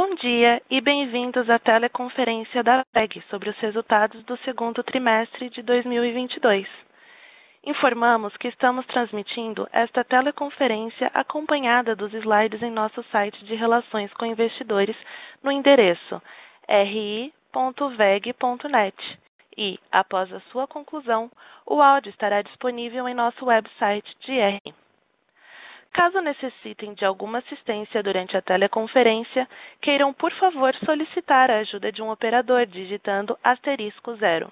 Bom dia e bem-vindos à teleconferência da WEG sobre os resultados do segundo trimestre de 2022. Informamos que estamos transmitindo esta teleconferência acompanhada dos slides em nosso site de relações com investidores no endereço ri.veg.net e, após a sua conclusão, o áudio estará disponível em nosso website de RI. Caso necessitem de alguma assistência durante a teleconferência, queiram, por favor, solicitar a ajuda de um operador digitando asterisco zero.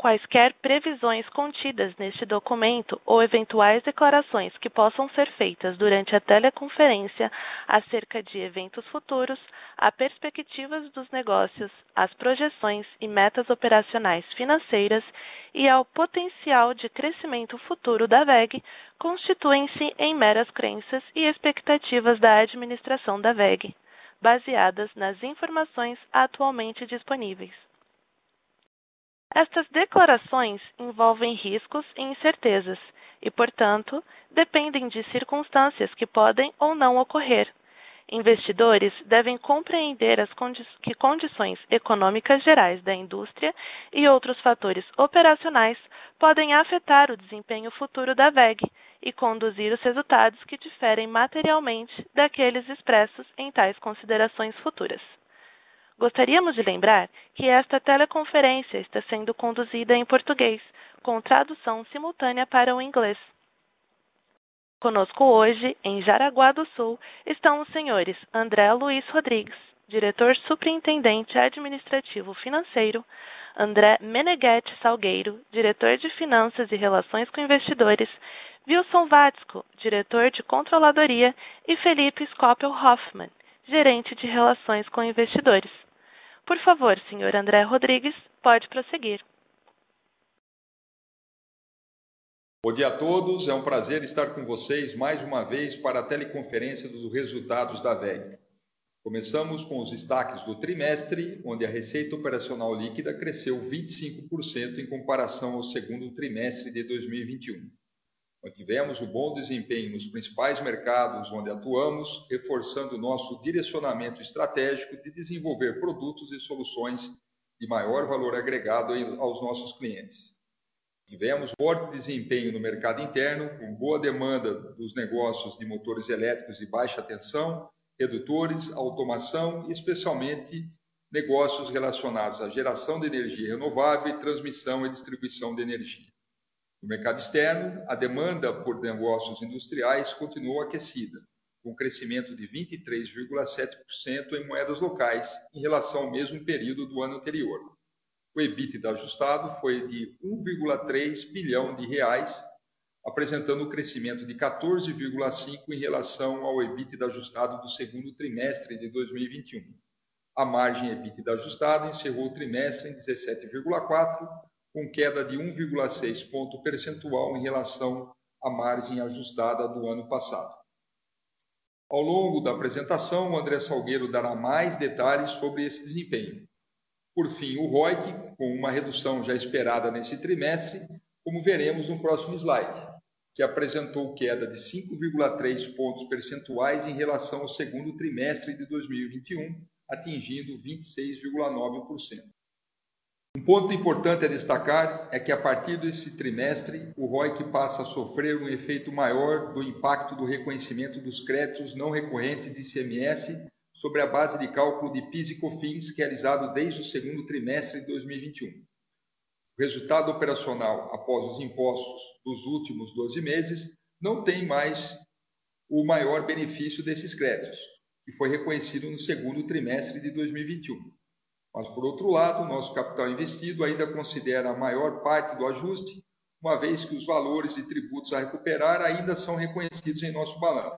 Quaisquer previsões contidas neste documento ou eventuais declarações que possam ser feitas durante a teleconferência acerca de eventos futuros, a perspectivas dos negócios, as projeções e metas operacionais financeiras e ao potencial de crescimento futuro da WEG constituem-se em meras crenças e expectativas da administração da WEG, baseadas nas informações atualmente disponíveis. Estas declarações envolvem riscos e incertezas e, portanto, dependem de circunstâncias que podem ou não ocorrer. Investidores devem compreender as condi que condições econômicas gerais da indústria e outros fatores operacionais podem afetar o desempenho futuro da WEG e conduzir os resultados que diferem materialmente daqueles expressos em tais considerações futuras. Gostaríamos de lembrar que esta teleconferência está sendo conduzida em português, com tradução simultânea para o inglês. Conosco hoje, em Jaraguá do Sul, estão os senhores André Luiz Rodrigues, diretor superintendente administrativo financeiro, André Meneghetti Salgueiro, diretor de finanças e relações com investidores, Wilson Vatsco, diretor de controladoria, e Felipe Skoppel Hoffmann, gerente de relações com investidores. Por favor, senhor André Rodrigues, pode prosseguir. Bom dia a todos, é um prazer estar com vocês mais uma vez para a teleconferência dos resultados da VEG. Começamos com os destaques do trimestre, onde a receita operacional líquida cresceu 25% em comparação ao segundo trimestre de 2021. Mantivemos o bom desempenho nos principais mercados onde atuamos, reforçando nosso direcionamento estratégico de desenvolver produtos e soluções de maior valor agregado aos nossos clientes. Tivemos forte desempenho no mercado interno, com boa demanda dos negócios de motores elétricos de baixa tensão, redutores, automação e especialmente negócios relacionados à geração de energia renovável e transmissão e distribuição de energia. No mercado externo, a demanda por negócios industriais continuou aquecida, com crescimento de 23,7% em moedas locais em relação ao mesmo período do ano anterior. O EBITDA ajustado foi de 1,3 bilhão de reais, apresentando um crescimento de 14,5 em relação ao EBITDA ajustado do segundo trimestre de 2021. A margem EBITDA ajustada encerrou o trimestre em 17,4 com queda de 1,6 ponto percentual em relação à margem ajustada do ano passado. Ao longo da apresentação, o André Salgueiro dará mais detalhes sobre esse desempenho. Por fim, o ROIC, com uma redução já esperada nesse trimestre, como veremos no próximo slide, que apresentou queda de 5,3 pontos percentuais em relação ao segundo trimestre de 2021, atingindo 26,9%. Um ponto importante a destacar é que, a partir desse trimestre, o ROIC passa a sofrer um efeito maior do impacto do reconhecimento dos créditos não recorrentes de ICMS sobre a base de cálculo de PIS e COFINS realizado desde o segundo trimestre de 2021. O resultado operacional após os impostos dos últimos 12 meses não tem mais o maior benefício desses créditos, que foi reconhecido no segundo trimestre de 2021. Mas, por outro lado, o nosso capital investido ainda considera a maior parte do ajuste, uma vez que os valores de tributos a recuperar ainda são reconhecidos em nosso balanço.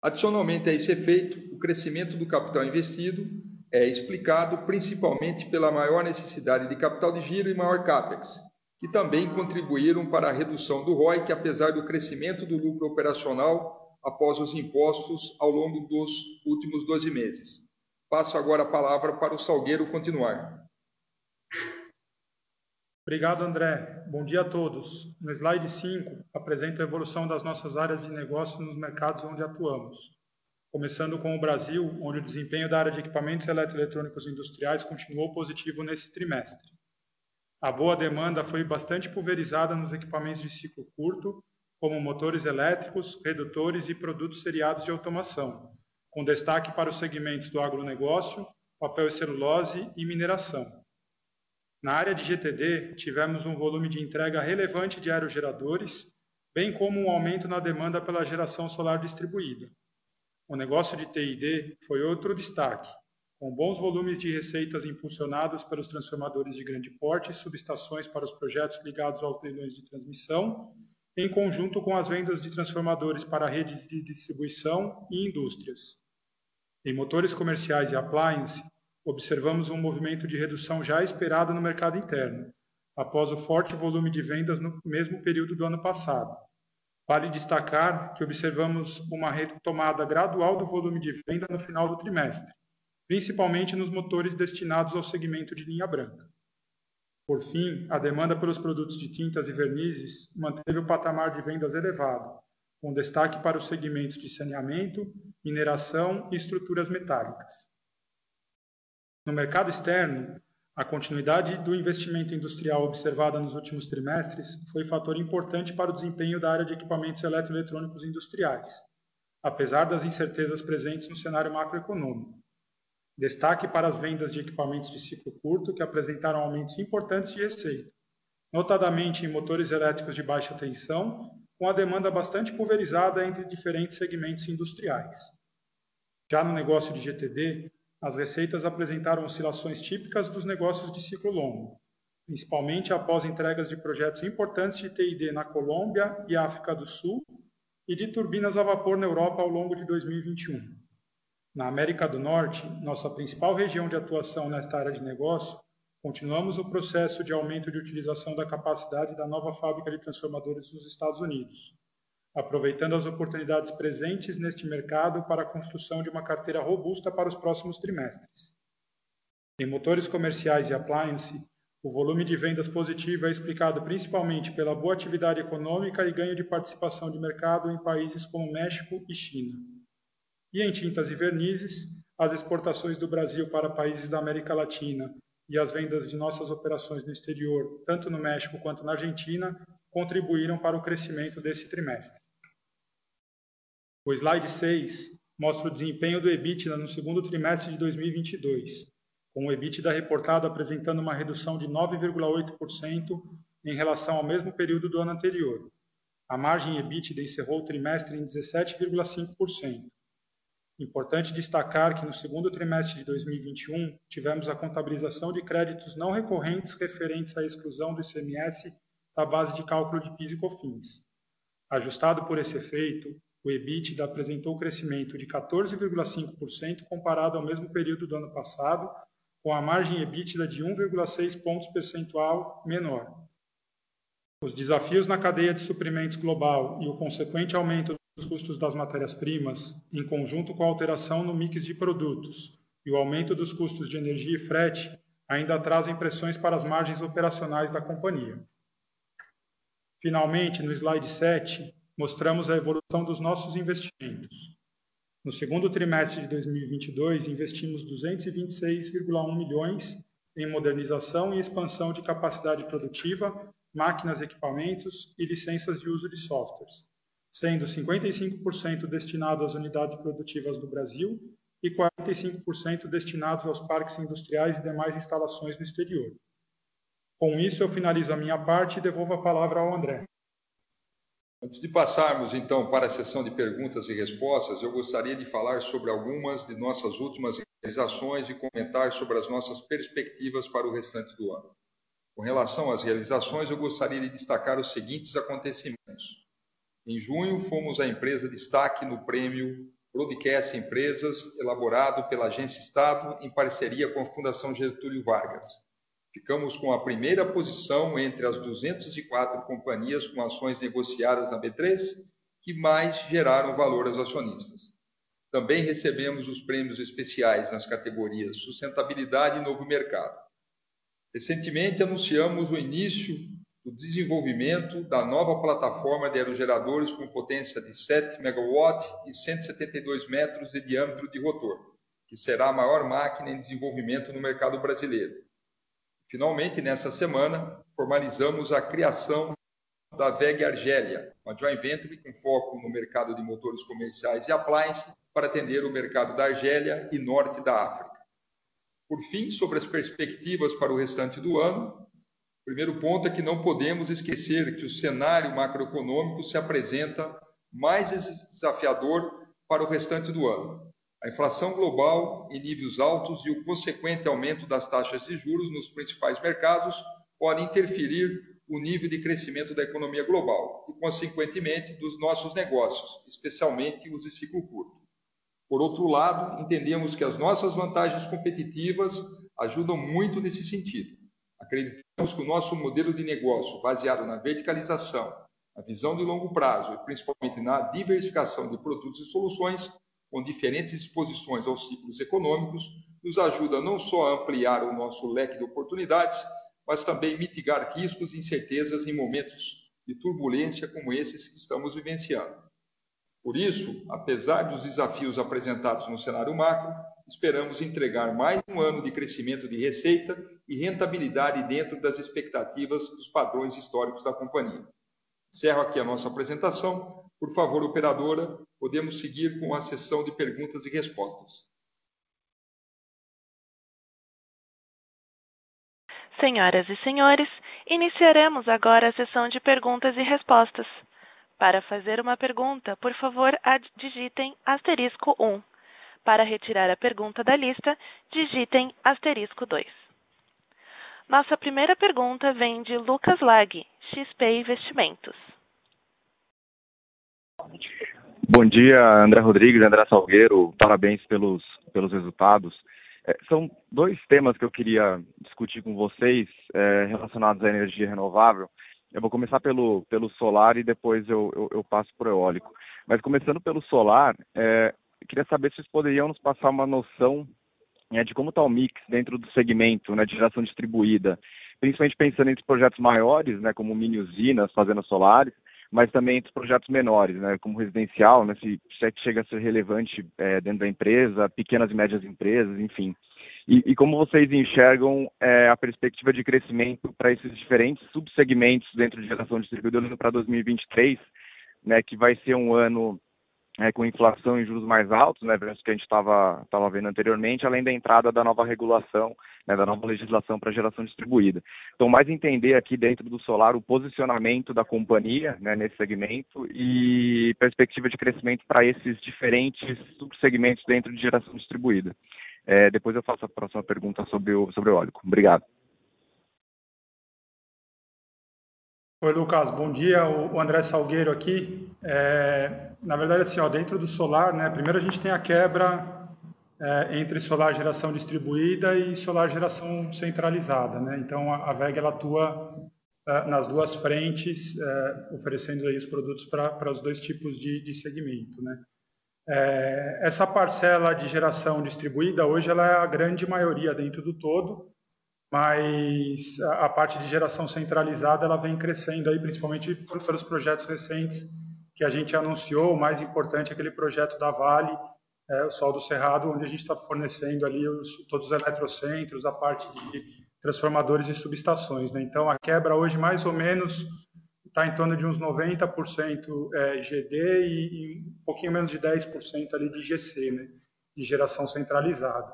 Adicionalmente a esse efeito, o crescimento do capital investido é explicado principalmente pela maior necessidade de capital de giro e maior CAPEX, que também contribuíram para a redução do ROIC, apesar do crescimento do lucro operacional após os impostos ao longo dos últimos 12 meses. Passo agora a palavra para o Salgueiro continuar. Obrigado, André. Bom dia a todos. No slide 5, apresento a evolução das nossas áreas de negócio nos mercados onde atuamos. começando com o Brasil, onde o desempenho da área de equipamentos eletroeletrônicos industriais continuou positivo nesse trimestre. A boa demanda foi bastante pulverizada nos equipamentos de ciclo curto, como motores elétricos, redutores e produtos seriados de automação, com destaque para os segmentos do agronegócio, papel e celulose e mineração. Na área de GTD, tivemos um volume de entrega relevante de aerogeradores, bem como um aumento na demanda pela geração solar distribuída. O negócio de TID foi outro destaque, com bons volumes de receitas impulsionados pelos transformadores de grande porte e subestações para os projetos ligados aos leilões de transmissão, em conjunto com as vendas de transformadores para redes de distribuição e indústrias. Em motores comerciais e appliance, observamos um movimento de redução já esperado no mercado interno, após o forte volume de vendas no mesmo período do ano passado Vale destacar que observamos uma retomada gradual do volume de venda no final do trimestre, principalmente nos motores destinados ao segmento de linha branca. Por fim, a demanda pelos produtos de tintas e vernizes manteve o patamar de vendas elevado, com destaque para os segmentos de saneamento, mineração e estruturas metálicas. No mercado externo, a continuidade do investimento industrial observada nos últimos trimestres foi fator importante para o desempenho da área de equipamentos eletroeletrônicos industriais, apesar das incertezas presentes no cenário macroeconômico. Destaque para as vendas de equipamentos de ciclo curto, que apresentaram aumentos importantes de receita, notadamente em motores elétricos de baixa tensão, com a demanda bastante pulverizada entre diferentes segmentos industriais. Já no negócio de GTD, as receitas apresentaram oscilações típicas dos negócios de ciclo longo, principalmente após entregas de projetos importantes de TID na Colômbia e África do Sul e de turbinas a vapor na Europa ao longo de 2021. Na América do Norte, nossa principal região de atuação nesta área de negócio, continuamos o processo de aumento de utilização da capacidade da nova fábrica de transformadores nos Estados Unidos, aproveitando as oportunidades presentes neste mercado para a construção de uma carteira robusta para os próximos trimestres. Em motores comerciais e appliance, o volume de vendas positivo é explicado principalmente pela boa atividade econômica e ganho de participação de mercado em países como México e China. E em tintas e vernizes, as exportações do Brasil para países da América Latina e as vendas de nossas operações no exterior, tanto no México quanto na Argentina, contribuíram para o crescimento desse trimestre. O slide 6 mostra o desempenho do EBITDA no segundo trimestre de 2022, com o EBITDA reportado apresentando uma redução de 9,8% em relação ao mesmo período do ano anterior. A margem EBITDA encerrou o trimestre em 17,5%. Importante destacar que no segundo trimestre de 2021 tivemos a contabilização de créditos não recorrentes referentes à exclusão do ICMS da base de cálculo de PIS e COFINS. Ajustado por esse efeito, o EBITDA apresentou crescimento de 14,5% comparado ao mesmo período do ano passado, com a margem EBITDA de 1,6 pontos percentual menor. Os desafios na cadeia de suprimentos global e o consequente aumento dos custos das matérias-primas, em conjunto com a alteração no mix de produtos e o aumento dos custos de energia e frete, ainda trazem pressões para as margens operacionais da companhia. Finalmente, no slide 7, mostramos a evolução dos nossos investimentos. No segundo trimestre de 2022, investimos 226,1 milhões em modernização e expansão de capacidade produtiva, máquinas, equipamentos e licenças de uso de softwares, sendo 55% destinado às unidades produtivas do Brasil e 45% destinados aos parques industriais e demais instalações no exterior. Com isso, eu finalizo a minha parte e devolvo a palavra ao André. Antes de passarmos então para a sessão de perguntas e respostas, eu gostaria de falar sobre algumas de nossas últimas realizações e comentar sobre as nossas perspectivas para o restante do ano. Com relação às realizações, eu gostaria de destacar os seguintes acontecimentos. Em junho, fomos a empresa destaque no prêmio Broadcast Empresas, elaborado pela Agência Estado em parceria com a Fundação Getúlio Vargas. Ficamos com a primeira posição entre as 204 companhias com ações negociadas na B3 que mais geraram valor aos acionistas. Também recebemos os prêmios especiais nas categorias Sustentabilidade e Novo Mercado. Recentemente anunciamos o início do desenvolvimento da nova plataforma de aerogeradores com potência de 7 MW e 172 metros de diâmetro de rotor, que será a maior máquina em desenvolvimento no mercado brasileiro. Finalmente, nessa semana, formalizamos a criação da VEG Argélia, uma joint venture com foco no mercado de motores comerciais e appliance para atender o mercado da Argélia e norte da África. Por fim, sobre as perspectivas para o restante do ano, primeiro ponto é que não podemos esquecer que o cenário macroeconômico se apresenta mais desafiador para o restante do ano. A inflação global em níveis altos e o consequente aumento das taxas de juros nos principais mercados podem interferir o nível de crescimento da economia global e, consequentemente, dos nossos negócios, especialmente os de ciclo curto. Por outro lado, entendemos que as nossas vantagens competitivas ajudam muito nesse sentido. Acreditamos que o nosso modelo de negócio, baseado na verticalização, na visão de longo prazo e principalmente na diversificação de produtos e soluções, com diferentes exposições aos ciclos econômicos, nos ajuda não só a ampliar o nosso leque de oportunidades, mas também mitigar riscos e incertezas em momentos de turbulência como esses que estamos vivenciando. Por isso, apesar dos desafios apresentados no cenário macro, esperamos entregar mais um ano de crescimento de receita e rentabilidade dentro das expectativas dos padrões históricos da companhia. Encerro aqui a nossa apresentação. Por favor, operadora, podemos seguir com a sessão de perguntas e respostas. Senhoras e senhores, iniciaremos agora a sessão de perguntas e respostas. Para fazer uma pergunta, por favor, digitem asterisco 1. Para retirar a pergunta da lista, digitem asterisco 2. Nossa primeira pergunta vem de Lucas Lag, XP Investimentos. Bom dia, André Rodrigues, André Salgueiro. Parabéns pelos, pelos resultados. É, são dois temas que eu queria discutir com vocês é, relacionados à energia renovável. Eu vou começar pelo, pelo solar e depois eu, eu, eu passo para o eólico. Mas começando pelo solar, é, queria saber se vocês poderiam nos passar uma noção né, de como está o mix dentro do segmento né, de geração distribuída, principalmente pensando em projetos maiores, né, como mini usinas fazendo solares, mas também entre projetos menores, né, como residencial, né, se, é que chega a ser relevante é, dentro da empresa, pequenas e médias empresas, enfim. E, e como vocês enxergam é, a perspectiva de crescimento para esses diferentes subsegmentos dentro de geração distribuída para 2023, né, que vai ser um ano é, com inflação e juros mais altos, né, versus que a gente estava tava vendo anteriormente, além da entrada da nova regulação, né, da nova legislação para geração distribuída. Então, mais entender aqui dentro do solar o posicionamento da companhia né, nesse segmento e perspectiva de crescimento para esses diferentes subsegmentos dentro de geração distribuída. É, depois eu faço a próxima pergunta sobre o, sobre o óleo. Obrigado. Oi, Lucas, bom dia. O André Salgueiro aqui. É, na verdade, assim, ó, dentro do solar, né, primeiro a gente tem a quebra é, entre solar geração distribuída e solar geração centralizada. Né? Então, a, a VEG ela atua é, nas duas frentes, é, oferecendo aí os produtos para os dois tipos de, de segmento. Né? É, essa parcela de geração distribuída, hoje, ela é a grande maioria dentro do todo, mas a, a, parte de geração centralizada ela vem crescendo aí, principalmente por, pelos projetos recentes que a gente anunciou. O mais importante é aquele projeto da Vale, é, o Sol do Cerrado, onde a gente está fornecendo ali os, todos os eletrocentros, a parte de transformadores e subestações. Né? Então, a quebra hoje, mais ou menos, está em torno de uns 90% é, GD e, e, um pouquinho menos de 10% ali de GC, né? de geração centralizada.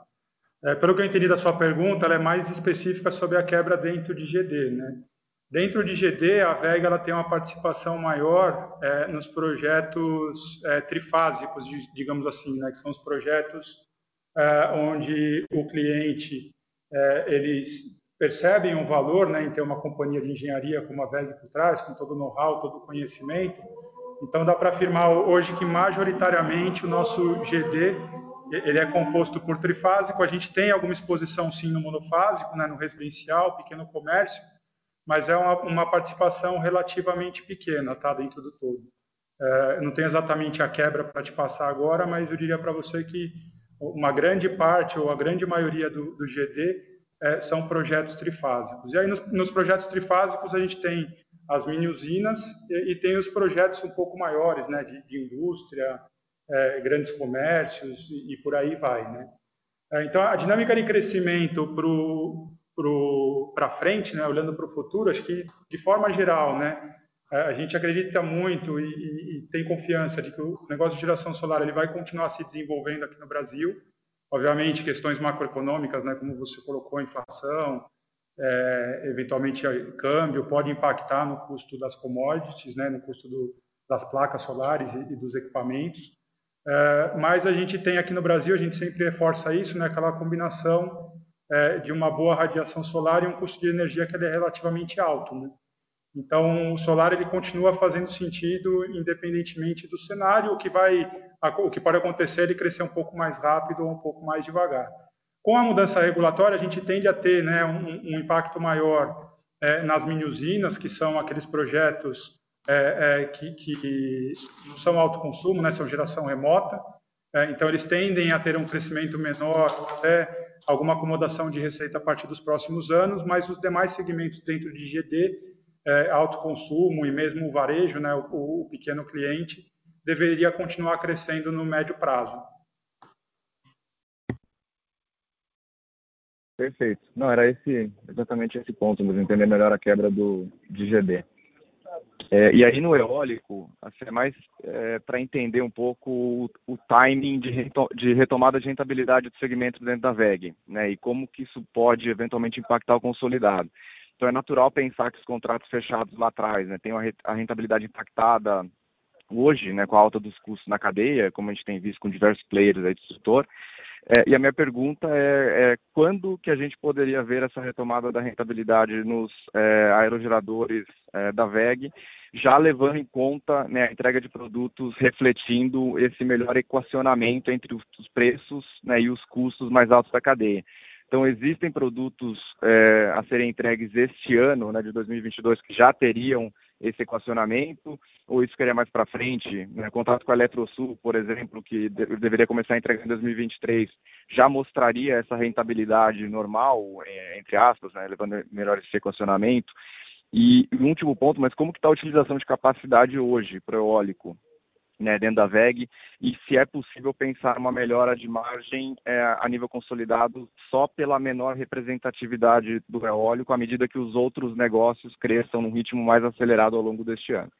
É, pelo que eu entendi da sua pergunta, ela é mais específica sobre a quebra dentro de GD. Né? Dentro de GD, a VEG ela tem uma participação maior é, nos projetos é, trifásicos, digamos assim, né? que são os projetos é, onde o cliente é, eles percebem um valor né, em ter uma companhia de engenharia como a VEG por trás, com todo o know-how, todo o conhecimento. Então, dá para afirmar hoje que, majoritariamente, o nosso GD ele é composto por trifásico. A gente tem alguma exposição sim no monofásico, né, no residencial, pequeno comércio, mas é uma, uma participação relativamente pequena, tá, dentro do todo. É, não tenho exatamente a quebra para te passar agora, mas eu diria para você que uma grande parte ou a grande maioria do, do GD é, são projetos trifásicos. E aí, nos, nos, projetos trifásicos, a gente tem as mini-usinas e, e, tem os projetos um pouco maiores, né, de, de indústria, é, grandes comércios e, e, por aí vai, né. É, então, a dinâmica de crescimento para frente, né, olhando para o futuro, acho que, de forma geral, né, é, a gente acredita muito e, e, tem confiança de que o negócio de geração solar ele vai continuar se desenvolvendo aqui no Brasil, Obviamente, questões macroeconômicas, né, como você colocou, inflação, é, eventualmente câmbio, pode impactar no custo das commodities, né, no custo do, das placas solares e, e dos equipamentos. É, mas a gente tem aqui no Brasil, a gente sempre reforça isso, né, aquela combinação é, de uma boa radiação solar e um custo de energia que é relativamente alto. Né? Então, o solar ele continua fazendo sentido independentemente do cenário, o que vai o que pode acontecer é ele crescer um pouco mais rápido ou um pouco mais devagar. Com a mudança regulatória, a gente tende a ter né, um, um impacto maior é, nas mini-usinas, que são aqueles projetos é, é, que, que, não são autoconsumo, né, são geração remota. É, então, eles tendem a ter um crescimento menor, até alguma acomodação de receita a partir dos próximos anos, mas os demais segmentos dentro de GD, é, autoconsumo e mesmo o varejo, né, o, o pequeno cliente, deveria continuar crescendo no médio prazo. Perfeito. Não, era esse exatamente esse ponto, mas entender melhor a quebra do de GD. É, e aí no eólico, assim, é mais é, para entender um pouco o, o timing de, de, retomada de rentabilidade do segmento dentro da VEG, né, e como que isso pode eventualmente impactar o consolidado. Então é natural pensar que os contratos fechados lá atrás, né, tem a rentabilidade impactada hoje, né, com a alta dos custos na cadeia, como a gente tem visto com diversos players aí do setor. É, e a minha pergunta é, é, quando que a gente poderia ver essa retomada da rentabilidade nos é, aerogeradores é, da VEG, já levando em conta né, a entrega de produtos refletindo esse melhor equacionamento entre os, os preços né, e os custos mais altos da cadeia. Então, existem produtos é, a serem entregues este ano, né, de 2022, que já teriam esse equacionamento, ou isso queria mais para frente? Né? Contato com a Eletrosul, por exemplo, que de deveria começar a entregar em 2023, já mostraria essa rentabilidade normal, é, entre aspas, né? levando melhor esse equacionamento. E um último ponto, mas como que está a utilização de capacidade hoje para o eólico? Né, dentro da VEG e se é possível pensar uma melhora de margem é, a nível consolidado só pela menor representatividade do eólico à medida que os outros negócios cresçam num ritmo mais acelerado ao longo deste ano.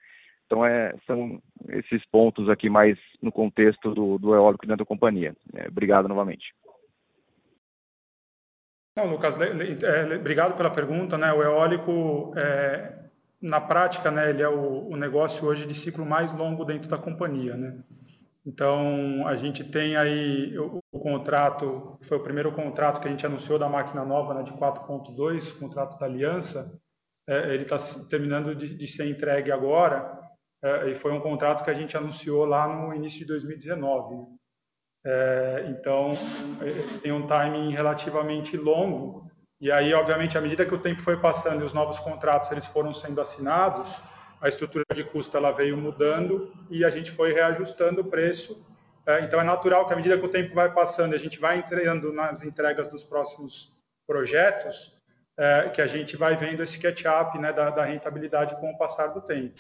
Então, é, são esses pontos aqui mais no contexto do, do eólico dentro da companhia. É, obrigado novamente. Não, Lucas, é, obrigado pela pergunta. Né? O eólico é, na prática, né, ele é o, o, negócio hoje de ciclo mais longo dentro da companhia, né? Então, a gente tem aí o, o contrato, foi o primeiro contrato que a gente anunciou da máquina nova, né, de 4.2, contrato da Aliança, é, ele está terminando de, de, ser entregue agora, é, e foi um contrato que a gente anunciou lá no início de 2019. Né? É, então, é, tem um timing relativamente longo, e aí, obviamente, à medida que o tempo foi passando e os novos contratos eles foram sendo assinados, a estrutura de custo ela veio mudando e a gente foi reajustando o preço. É, então, é natural que à medida que o tempo vai passando, a gente vai entrando nas entregas dos próximos projetos, é, que a gente vai vendo esse catch-up né, da, da, rentabilidade com o passar do tempo.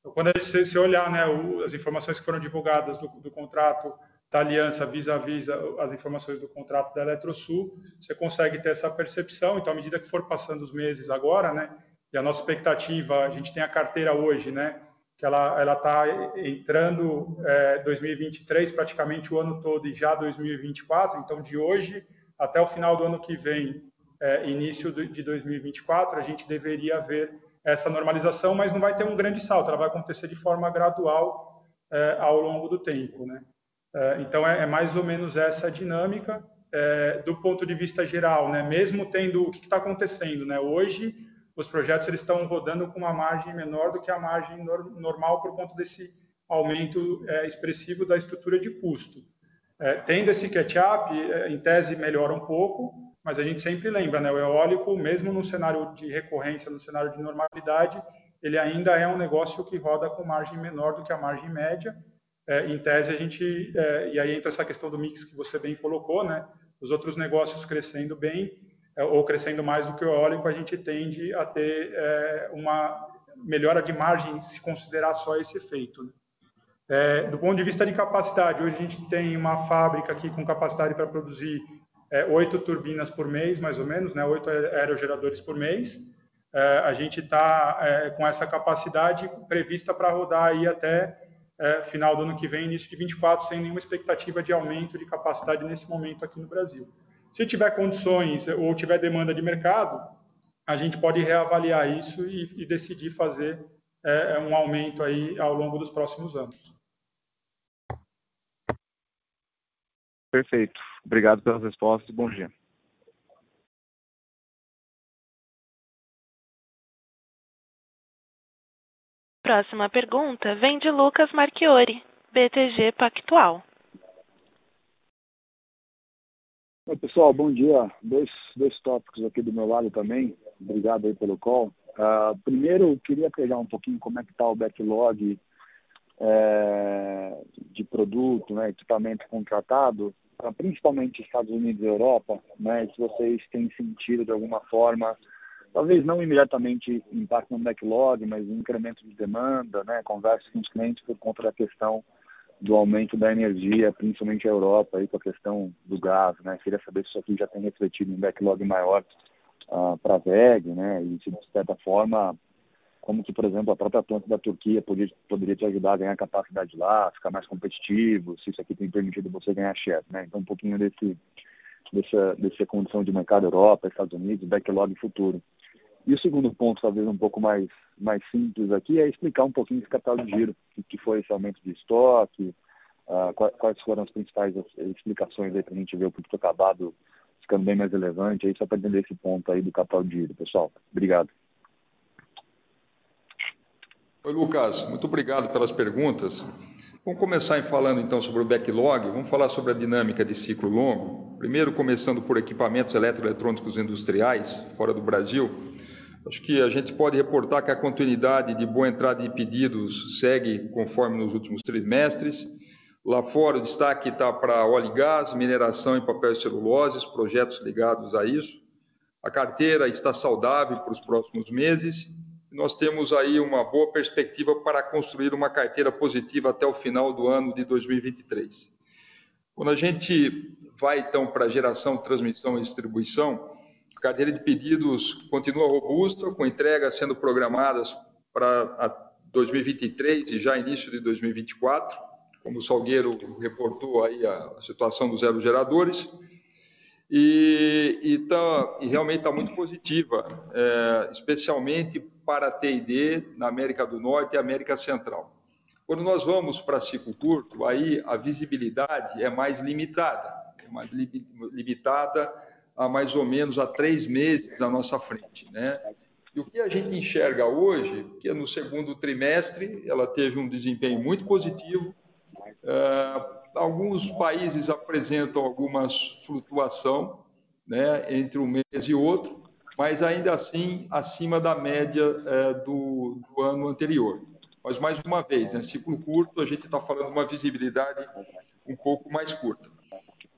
Então, quando se olhar né, as informações que foram divulgadas do, do contrato da aliança vis-à-vis as informações do contrato da Eletrosul, você consegue ter essa percepção. Então, à medida que for passando os meses agora, né, e a nossa expectativa, a gente tem a carteira hoje, né, que ela ela está entrando é, 2023 praticamente o ano todo e já 2024. Então, de hoje até o final do ano que vem, é, início de 2024, a gente deveria ver essa normalização, mas não vai ter um grande salto. Ela vai acontecer de forma gradual é, ao longo do tempo, né? É, então, é, é, mais ou menos essa dinâmica é, do ponto de vista geral, né? mesmo tendo o que está acontecendo. Né? Hoje, os projetos eles estão rodando com uma margem menor do que a margem normal por conta desse aumento expressivo da estrutura de custo. Tendo esse catch-up, em tese melhora um pouco, mas a gente sempre lembra, né? o eólico, mesmo no cenário de recorrência, no cenário de normalidade, ele ainda é um negócio que roda com margem menor do que a margem média, é, em tese a gente, é, e aí entra essa questão do mix que você bem colocou, né? Os outros negócios crescendo bem, é, ou crescendo mais do que o eólico, a gente tende a ter é, uma melhora de margem se considerar só esse efeito. Né? É, do ponto de vista de capacidade, hoje a gente tem uma fábrica aqui com capacidade para produzir é, oito turbinas por mês, mais ou menos, né, oito aerogeradores por mês. A gente está com essa capacidade prevista para rodar aí até é, final do ano que vem, início de 24, sem nenhuma expectativa de aumento de capacidade nesse momento aqui no Brasil. Se tiver condições ou tiver demanda de mercado, a gente pode reavaliar isso e, e decidir fazer é, um aumento aí ao longo dos próximos anos. Perfeito. Obrigado pelas respostas. Bom dia. Próxima pergunta vem de Lucas Marchiori, BTG Pactual. Oi, pessoal, bom dia. Dois, dois tópicos aqui do meu lado também. Obrigado aí pelo call. Uh, primeiro, eu queria pegar um pouquinho como é que está o backlog é, de produto, né, equipamento contratado, principalmente Estados Unidos e Europa, né, se vocês têm sentido de alguma forma, talvez não imediatamente impacto no backlog, mas incremento de demanda, né, conversa com os clientes por conta da questão do aumento da energia, principalmente a Europa, aí, com a questão do gás. Né? Queria saber se isso aqui já tem refletido em backlog maior uh, para a VEG, né? e se de certa forma como que, por exemplo, a própria planta da Turquia poderia, poderia te ajudar a ganhar capacidade lá, ficar mais competitivo, se isso aqui tem permitido você ganhar share, né? Então, um pouquinho desse, dessa, dessa condição de mercado Europa, Estados Unidos, backlog futuro. E o segundo ponto, talvez um pouco mais, mais simples aqui, é explicar um pouquinho esse capital de giro, o que foi esse aumento de estoque, uh, quais foram as principais explicações aí para a gente ver o produto acabado ficando bem mais relevante, aí só para entender esse ponto aí do capital de giro, pessoal. Obrigado. Oi, Lucas, muito obrigado pelas perguntas. Vamos começar falando então sobre o backlog, vamos falar sobre a dinâmica de ciclo longo. Primeiro, começando por equipamentos eletroeletrônicos industriais fora do Brasil. Acho que a gente pode reportar que a continuidade de boa entrada de pedidos segue conforme nos últimos trimestres. Lá fora, o destaque está para óleo e gás, mineração e papel e celulose, projetos ligados a isso. A carteira está saudável para os próximos meses nós temos aí uma boa perspectiva para construir uma carteira positiva até o final do ano de 2023. Quando a gente vai, então, para geração, transmissão e distribuição, a carteira de pedidos continua robusta, com entregas sendo programadas para 2023 e já início de 2024, como o Salgueiro reportou aí a situação dos zero geradores e, e, tá, e realmente está muito positiva, é, especialmente para a TID na América do Norte e América Central. Quando nós vamos para ciclo curto, aí a visibilidade é mais limitada, é mais li, limitada a mais ou menos a três meses à nossa frente, né? E o que a gente enxerga hoje, que no segundo trimestre ela teve um desempenho muito positivo, é, alguns países apresentam algumas flutuação né, entre um mês e outro, mas ainda assim acima da média é, do, do, ano anterior. Mas, mais uma vez, né, ciclo curto, a gente está falando de uma visibilidade um pouco mais curta.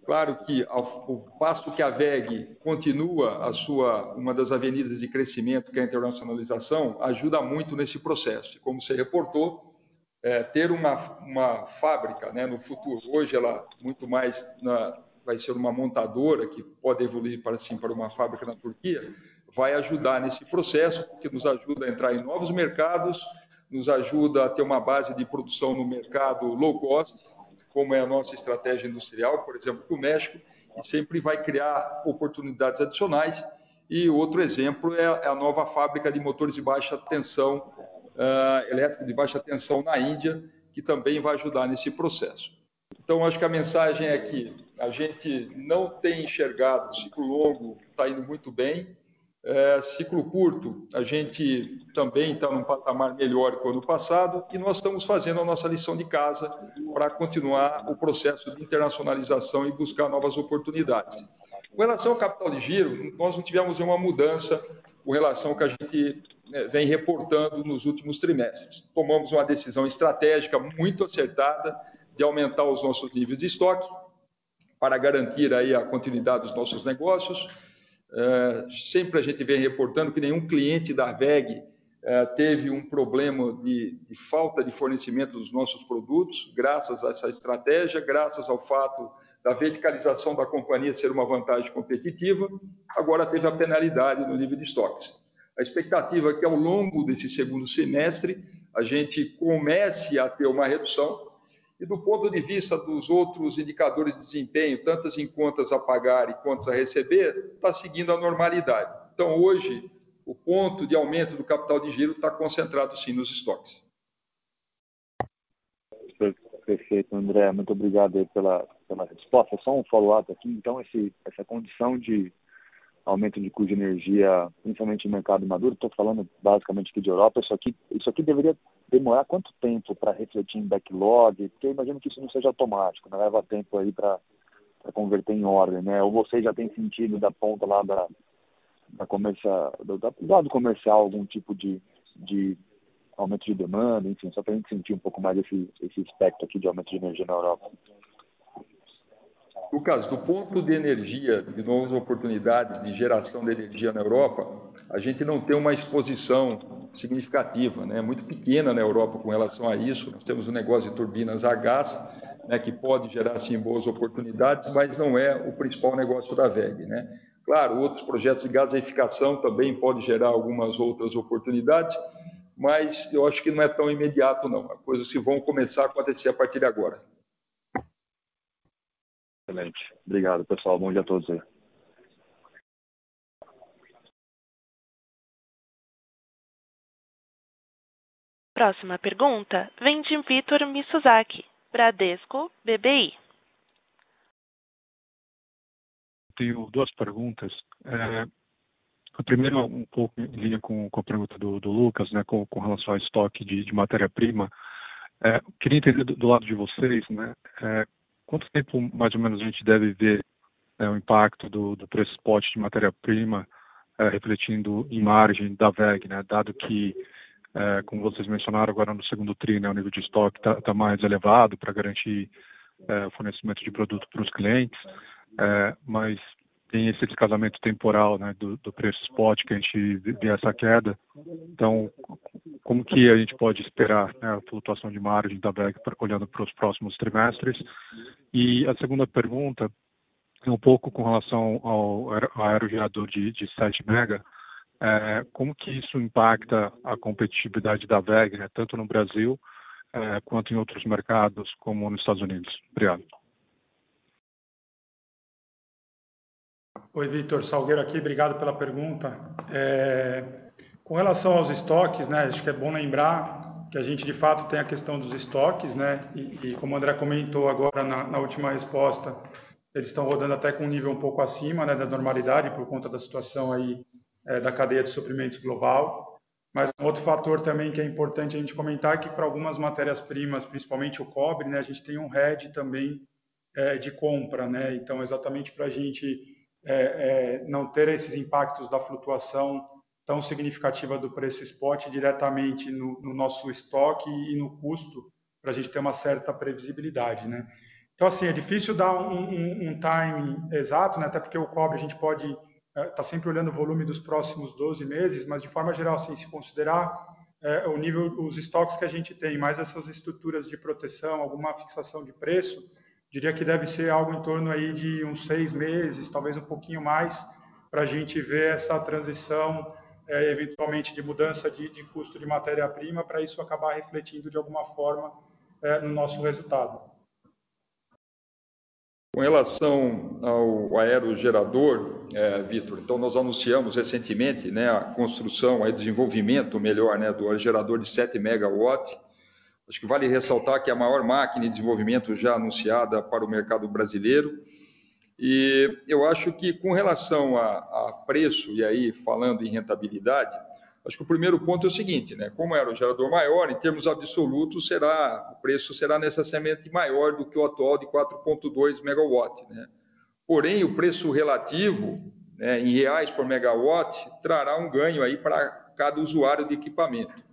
Claro que ao, o passo que a VEG continua a sua uma das avenidas de crescimento, que é a internacionalização, ajuda muito nesse processo. Como você reportou, é, ter uma, uma fábrica né, no futuro. Hoje ela muito mais na, vai ser uma montadora que pode evoluir para assim para uma fábrica na Turquia, vai ajudar nesse processo, porque nos ajuda a entrar em novos mercados, nos ajuda a ter uma base de produção no mercado low cost, como é a nossa estratégia industrial, por exemplo, com o México, e sempre vai criar oportunidades adicionais. E outro exemplo é a nova fábrica de motores de baixa tensão uh, elétrico de baixa tensão na Índia, que também vai ajudar nesse processo. Então, acho que a mensagem é que a gente não tem enxergado ciclo longo, está indo muito bem. É, ciclo curto, a gente também está num patamar melhor que o ano passado e nós estamos fazendo a nossa lição de casa para continuar o processo de internacionalização e buscar novas oportunidades. Com relação ao capital de giro, nós não tivemos nenhuma mudança com relação ao que a gente né, vem reportando nos últimos trimestres. Tomamos uma decisão estratégica muito acertada de aumentar os nossos níveis de estoque para garantir aí a continuidade dos nossos negócios. É, sempre a gente vem reportando que nenhum cliente da VEG é, teve um problema de, de, falta de fornecimento dos nossos produtos, graças a essa estratégia, graças ao fato da verticalização da companhia ser uma vantagem competitiva, agora teve a penalidade no nível de estoques. A expectativa é que ao longo desse segundo semestre a gente comece a ter uma redução e do ponto de vista dos outros indicadores de desempenho, tantas em contas a pagar e contas a receber, está seguindo a normalidade. Então, hoje, o ponto de aumento do capital de giro está concentrado sim nos estoques. Perfeito, André. Muito obrigado pela, pela resposta. Só um follow-up aqui. Então, esse, essa condição de aumento de custo de energia, principalmente no mercado maduro, estou falando basicamente aqui de Europa, isso aqui, isso aqui deveria demorar quanto tempo para refletir em backlog? Porque eu imagino que isso não seja automático, né? leva tempo aí para converter em ordem, né? Ou você já tem sentido da ponta lá da, da comercial, do, do lado comercial algum tipo de, de aumento de demanda, enfim, só para a gente sentir um pouco mais esse, esse aspecto aqui de aumento de energia na Europa. Lucas, do ponto de energia, de novas oportunidades de geração de energia na Europa, a gente não tem uma exposição significativa, né? muito pequena na Europa com relação a isso. Nós temos um negócio de turbinas a gás, né, que pode gerar sim boas oportunidades, mas não é o principal negócio da VEG. Né? Claro, outros projetos de gaseificação também podem gerar algumas outras oportunidades, mas eu acho que não é tão imediato, não. Coisas que vão começar a acontecer a partir de agora. Excelente. Obrigado, pessoal. Bom dia a todos aí. Próxima pergunta vem de Vitor Misuzaki, Bradesco BBI. tenho duas perguntas. É, a primeira, um pouco em linha com, com a pergunta do, do Lucas, né, com, com, relação ao estoque de, de matéria-prima. É, queria entender do, do, lado de vocês, né, é, quanto tempo mais ou menos a gente deve ver é, o impacto do, do preço spot de matéria-prima é, refletindo em margem da VEG, né, dado que, é, como vocês mencionaram agora no segundo tri, né, o nível de estoque está tá mais elevado para garantir o fornecimento de produto para os clientes é, mas tem esse descasamento temporal né, do, do, preço spot que a gente vê essa queda. Então, como que a gente pode esperar né, a flutuação de margem da VEG olhando para os próximos trimestres? E a segunda pergunta é um pouco com relação ao aerogerador de, de 7 mega. É, como que isso impacta a competitividade da VEG, né, tanto no Brasil é, quanto em outros mercados, como nos Estados Unidos? Obrigado. Oi, Vitor. Salgueiro aqui, obrigado pela pergunta. É, com relação aos estoques, né, acho que é bom lembrar que a gente de fato tem a questão dos estoques, né, e, e como o André comentou agora na, na, última resposta, eles estão rodando até com um nível um pouco acima né, da normalidade por conta da situação aí é, da cadeia de suprimentos global. Mas um outro fator também que é importante a gente comentar é que para algumas matérias-primas, principalmente o cobre, né, a gente tem um hedge também é, de compra, né? Então, exatamente para a gente é, é, não ter esses impactos da flutuação tão significativa do preço spot diretamente no, no nosso estoque e no custo, para a gente ter uma certa previsibilidade, né? Então, assim, é difícil dar um, um, um time exato, né? até porque o cobre a gente pode estar é, tá sempre olhando o volume dos próximos 12 meses, mas de forma geral, assim, se considerar é, o nível, os estoques que a gente tem, mais essas estruturas de proteção, alguma fixação de preço, diria que deve ser algo em torno aí de uns seis meses, talvez um pouquinho mais, para a gente ver essa transição, é, eventualmente, de mudança de, de custo de matéria-prima, para isso acabar refletindo de alguma forma é, no nosso resultado. Com relação ao aerogerador, é, Vitor, então nós anunciamos recentemente né, a construção, o desenvolvimento melhor né, do aerogerador de 7 megawatt, Acho que vale ressaltar que é a maior máquina de desenvolvimento já anunciada para o mercado brasileiro. E eu acho que, com relação a, a preço, e aí falando em rentabilidade, acho que o primeiro ponto é o seguinte, né? Como era o gerador maior, em termos absolutos, será o preço será necessariamente maior do que o atual de 4,2 megawatt, né? Porém, o preço relativo, né, em reais por megawatt, trará um ganho aí para cada usuário de equipamento.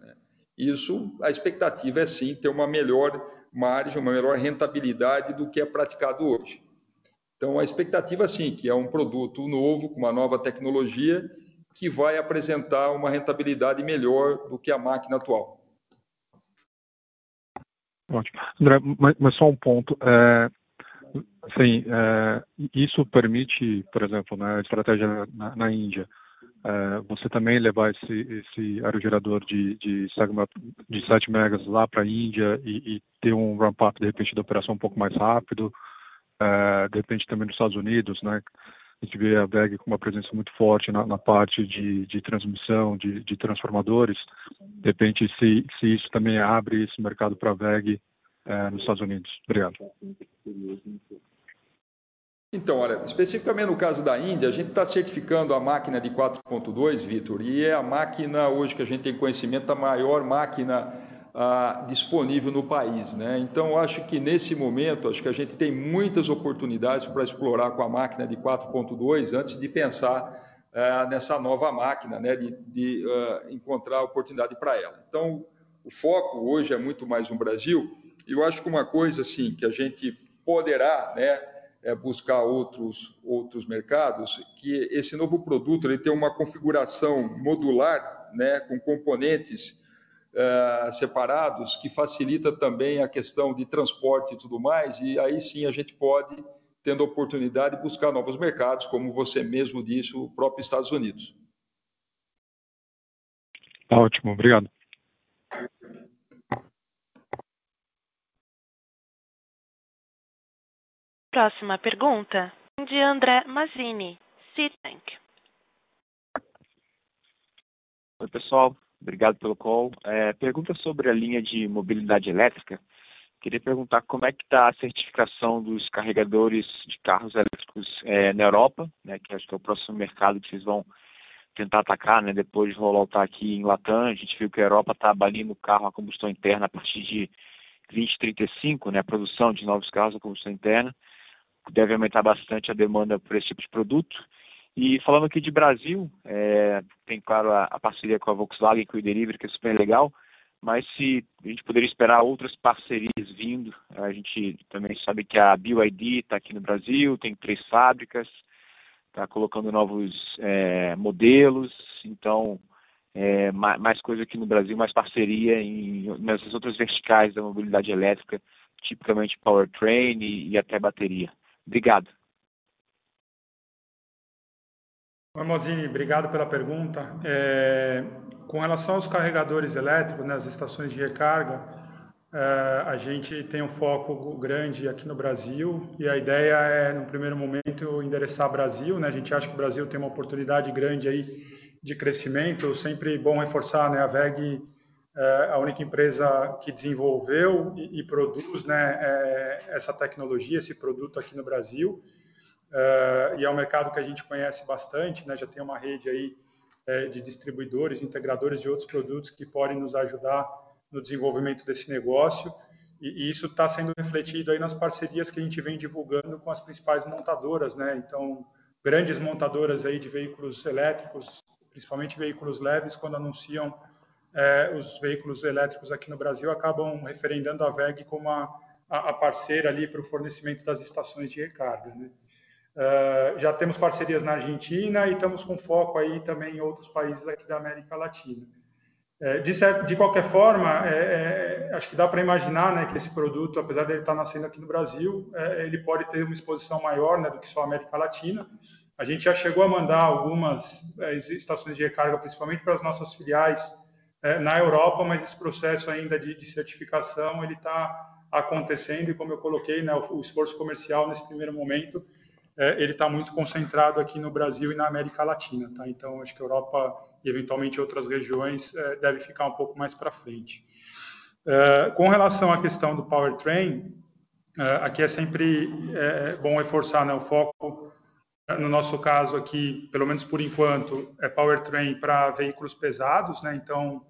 Isso, a expectativa é sim ter uma melhor margem, uma melhor rentabilidade do que é praticado hoje. Então, a expectativa, sim, que é um produto novo, com uma nova tecnologia, que vai apresentar uma rentabilidade melhor do que a máquina atual. Ótimo. André, mas, só um ponto. É, assim, é, isso permite, por exemplo, na né, estratégia na, na Índia, é, você também levar esse, esse aerogerador de, de, de 7 megas lá para a Índia e, e, ter um ramp-up, de repente, da operação um pouco mais rápido, é, de repente também nos Estados Unidos, né? A gente vê a VEG com uma presença muito forte na, na parte de, de transmissão, de, de, transformadores. De repente, se, se isso também abre esse mercado para a VEG é, nos Estados Unidos. Obrigado. Então, olha, especificamente no caso da Índia, a gente está certificando a máquina de 4.2, Vitor, e é a máquina hoje que a gente tem conhecimento, a maior máquina ah, disponível no país. Né? Então, acho que nesse momento, acho que a gente tem muitas oportunidades para explorar com a máquina de 4.2 antes de pensar ah, nessa nova máquina, né? de, de ah, encontrar oportunidade para ela. Então, o foco hoje é muito mais no Brasil, e eu acho que uma coisa assim que a gente poderá né, é buscar outros, outros mercados, que esse novo produto ele tem uma configuração modular, né, com componentes uh, separados, que facilita também a questão de transporte e tudo mais, e aí sim a gente pode, tendo a oportunidade, buscar novos mercados, como você mesmo disse, o próprio Estados Unidos. Tá ótimo, obrigado. Próxima pergunta, de André Mazzini, Citibank. Oi, pessoal. Obrigado pelo call. É, pergunta sobre a linha de mobilidade elétrica. Queria perguntar como é que está a certificação dos carregadores de carros elétricos é, na Europa, né, que acho que é o próximo mercado que vocês vão tentar atacar, né, depois de rolar aqui em Latam. A gente viu que a Europa está banindo o carro a combustão interna a partir de 2035, né, a produção de novos carros a combustão interna. Deve aumentar bastante a demanda por esse tipo de produto. E falando aqui de Brasil, é, tem claro a, a, parceria com a Volkswagen, com o Delivery, que é super legal, mas se a gente poderia esperar outras parcerias vindo, a gente também sabe que a BYD está aqui no Brasil, tem três fábricas, está colocando novos é, modelos, então é, mais, mais, coisa aqui no Brasil, mais parceria em, nessas outras verticais da mobilidade elétrica, tipicamente powertrain e, e até bateria. Obrigado. Oi, obrigado pela pergunta. É, com relação aos carregadores elétricos, né, as estações de recarga, é, a gente tem um foco grande aqui no Brasil e a ideia é, no primeiro momento, endereçar Brasil. Né, a gente acha que o Brasil tem uma oportunidade grande aí de crescimento. Sempre bom reforçar, né, a VEG é a única empresa que desenvolveu e, e produz né, é, essa tecnologia, esse produto aqui no Brasil. Uh, e é um mercado que a gente conhece bastante, né? já tem uma rede aí é, de distribuidores, integradores de outros produtos que podem nos ajudar no desenvolvimento desse negócio, e, e isso está sendo refletido aí nas parcerias que a gente vem divulgando com as principais montadoras, né? Então, grandes montadoras aí de veículos elétricos, principalmente veículos leves, quando anunciam é, os veículos elétricos aqui no Brasil, acabam referendando a VEG como a, a parceira ali para o fornecimento das estações de recarga, né? Uh, já temos parcerias na Argentina e estamos com foco aí também em outros países aqui da América Latina. É, de, de, qualquer forma, é, é, acho que dá para imaginar né, que esse produto, apesar de ele estar nascendo aqui no Brasil, é, ele pode ter uma exposição maior né, do que só a América Latina. A gente já chegou a mandar algumas é, estações de recarga, principalmente para as nossas filiais é, na Europa, mas esse processo ainda de, de certificação ele está acontecendo e, como eu coloquei, né, o, o esforço comercial nesse primeiro momento é, ele está muito concentrado aqui no Brasil e na América Latina, tá? Então, acho que a Europa e eventualmente outras regiões é, deve ficar um pouco mais para frente. É, com relação à questão do powertrain, é, aqui é sempre é, bom reforçar né, o foco, no nosso caso aqui, pelo menos por enquanto, é powertrain para veículos pesados, né? Então,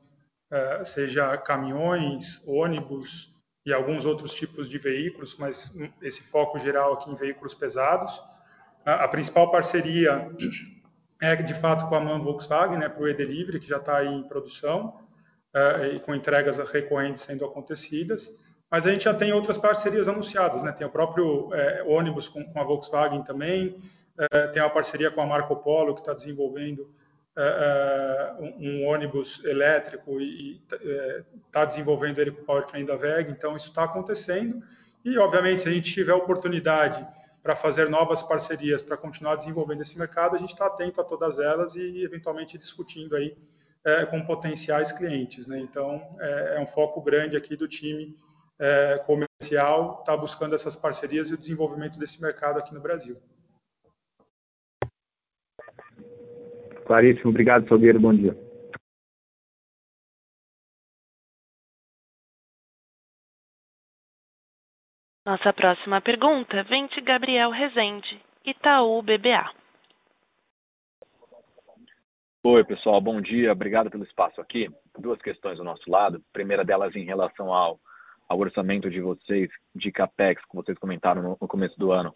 é, seja caminhões, ônibus e alguns outros tipos de veículos, mas esse foco geral aqui em veículos pesados. A, principal parceria é, de fato, com a MAN Volkswagen, né, para o e-delivery, que já está em produção, uh, e com entregas recorrentes sendo acontecidas. mas a gente já tem outras parcerias anunciadas, né? Tem o próprio é, ônibus com, com, a Volkswagen também, é, tem uma parceria com a Marco Polo que está desenvolvendo é, é, um, ônibus elétrico e está desenvolvendo ele com o powertrain da VEG, então isso está acontecendo. E, obviamente, se a gente tiver oportunidade para fazer novas parcerias, para continuar desenvolvendo esse mercado, a gente está atento a todas elas e, eventualmente, discutindo aí com potenciais clientes. Né? Então, é, é, um foco grande aqui do time comercial, está buscando essas parcerias e o desenvolvimento desse mercado aqui no Brasil. Claríssimo. Obrigado, Salgueiro. Bom dia. Nossa próxima pergunta vem de Gabriel Rezende, Itaú BBA. Oi, pessoal, bom dia. Obrigado pelo espaço aqui. Duas questões do nosso lado. A primeira delas em relação ao, ao orçamento de vocês, de CAPEX, que vocês comentaram no, no começo do ano.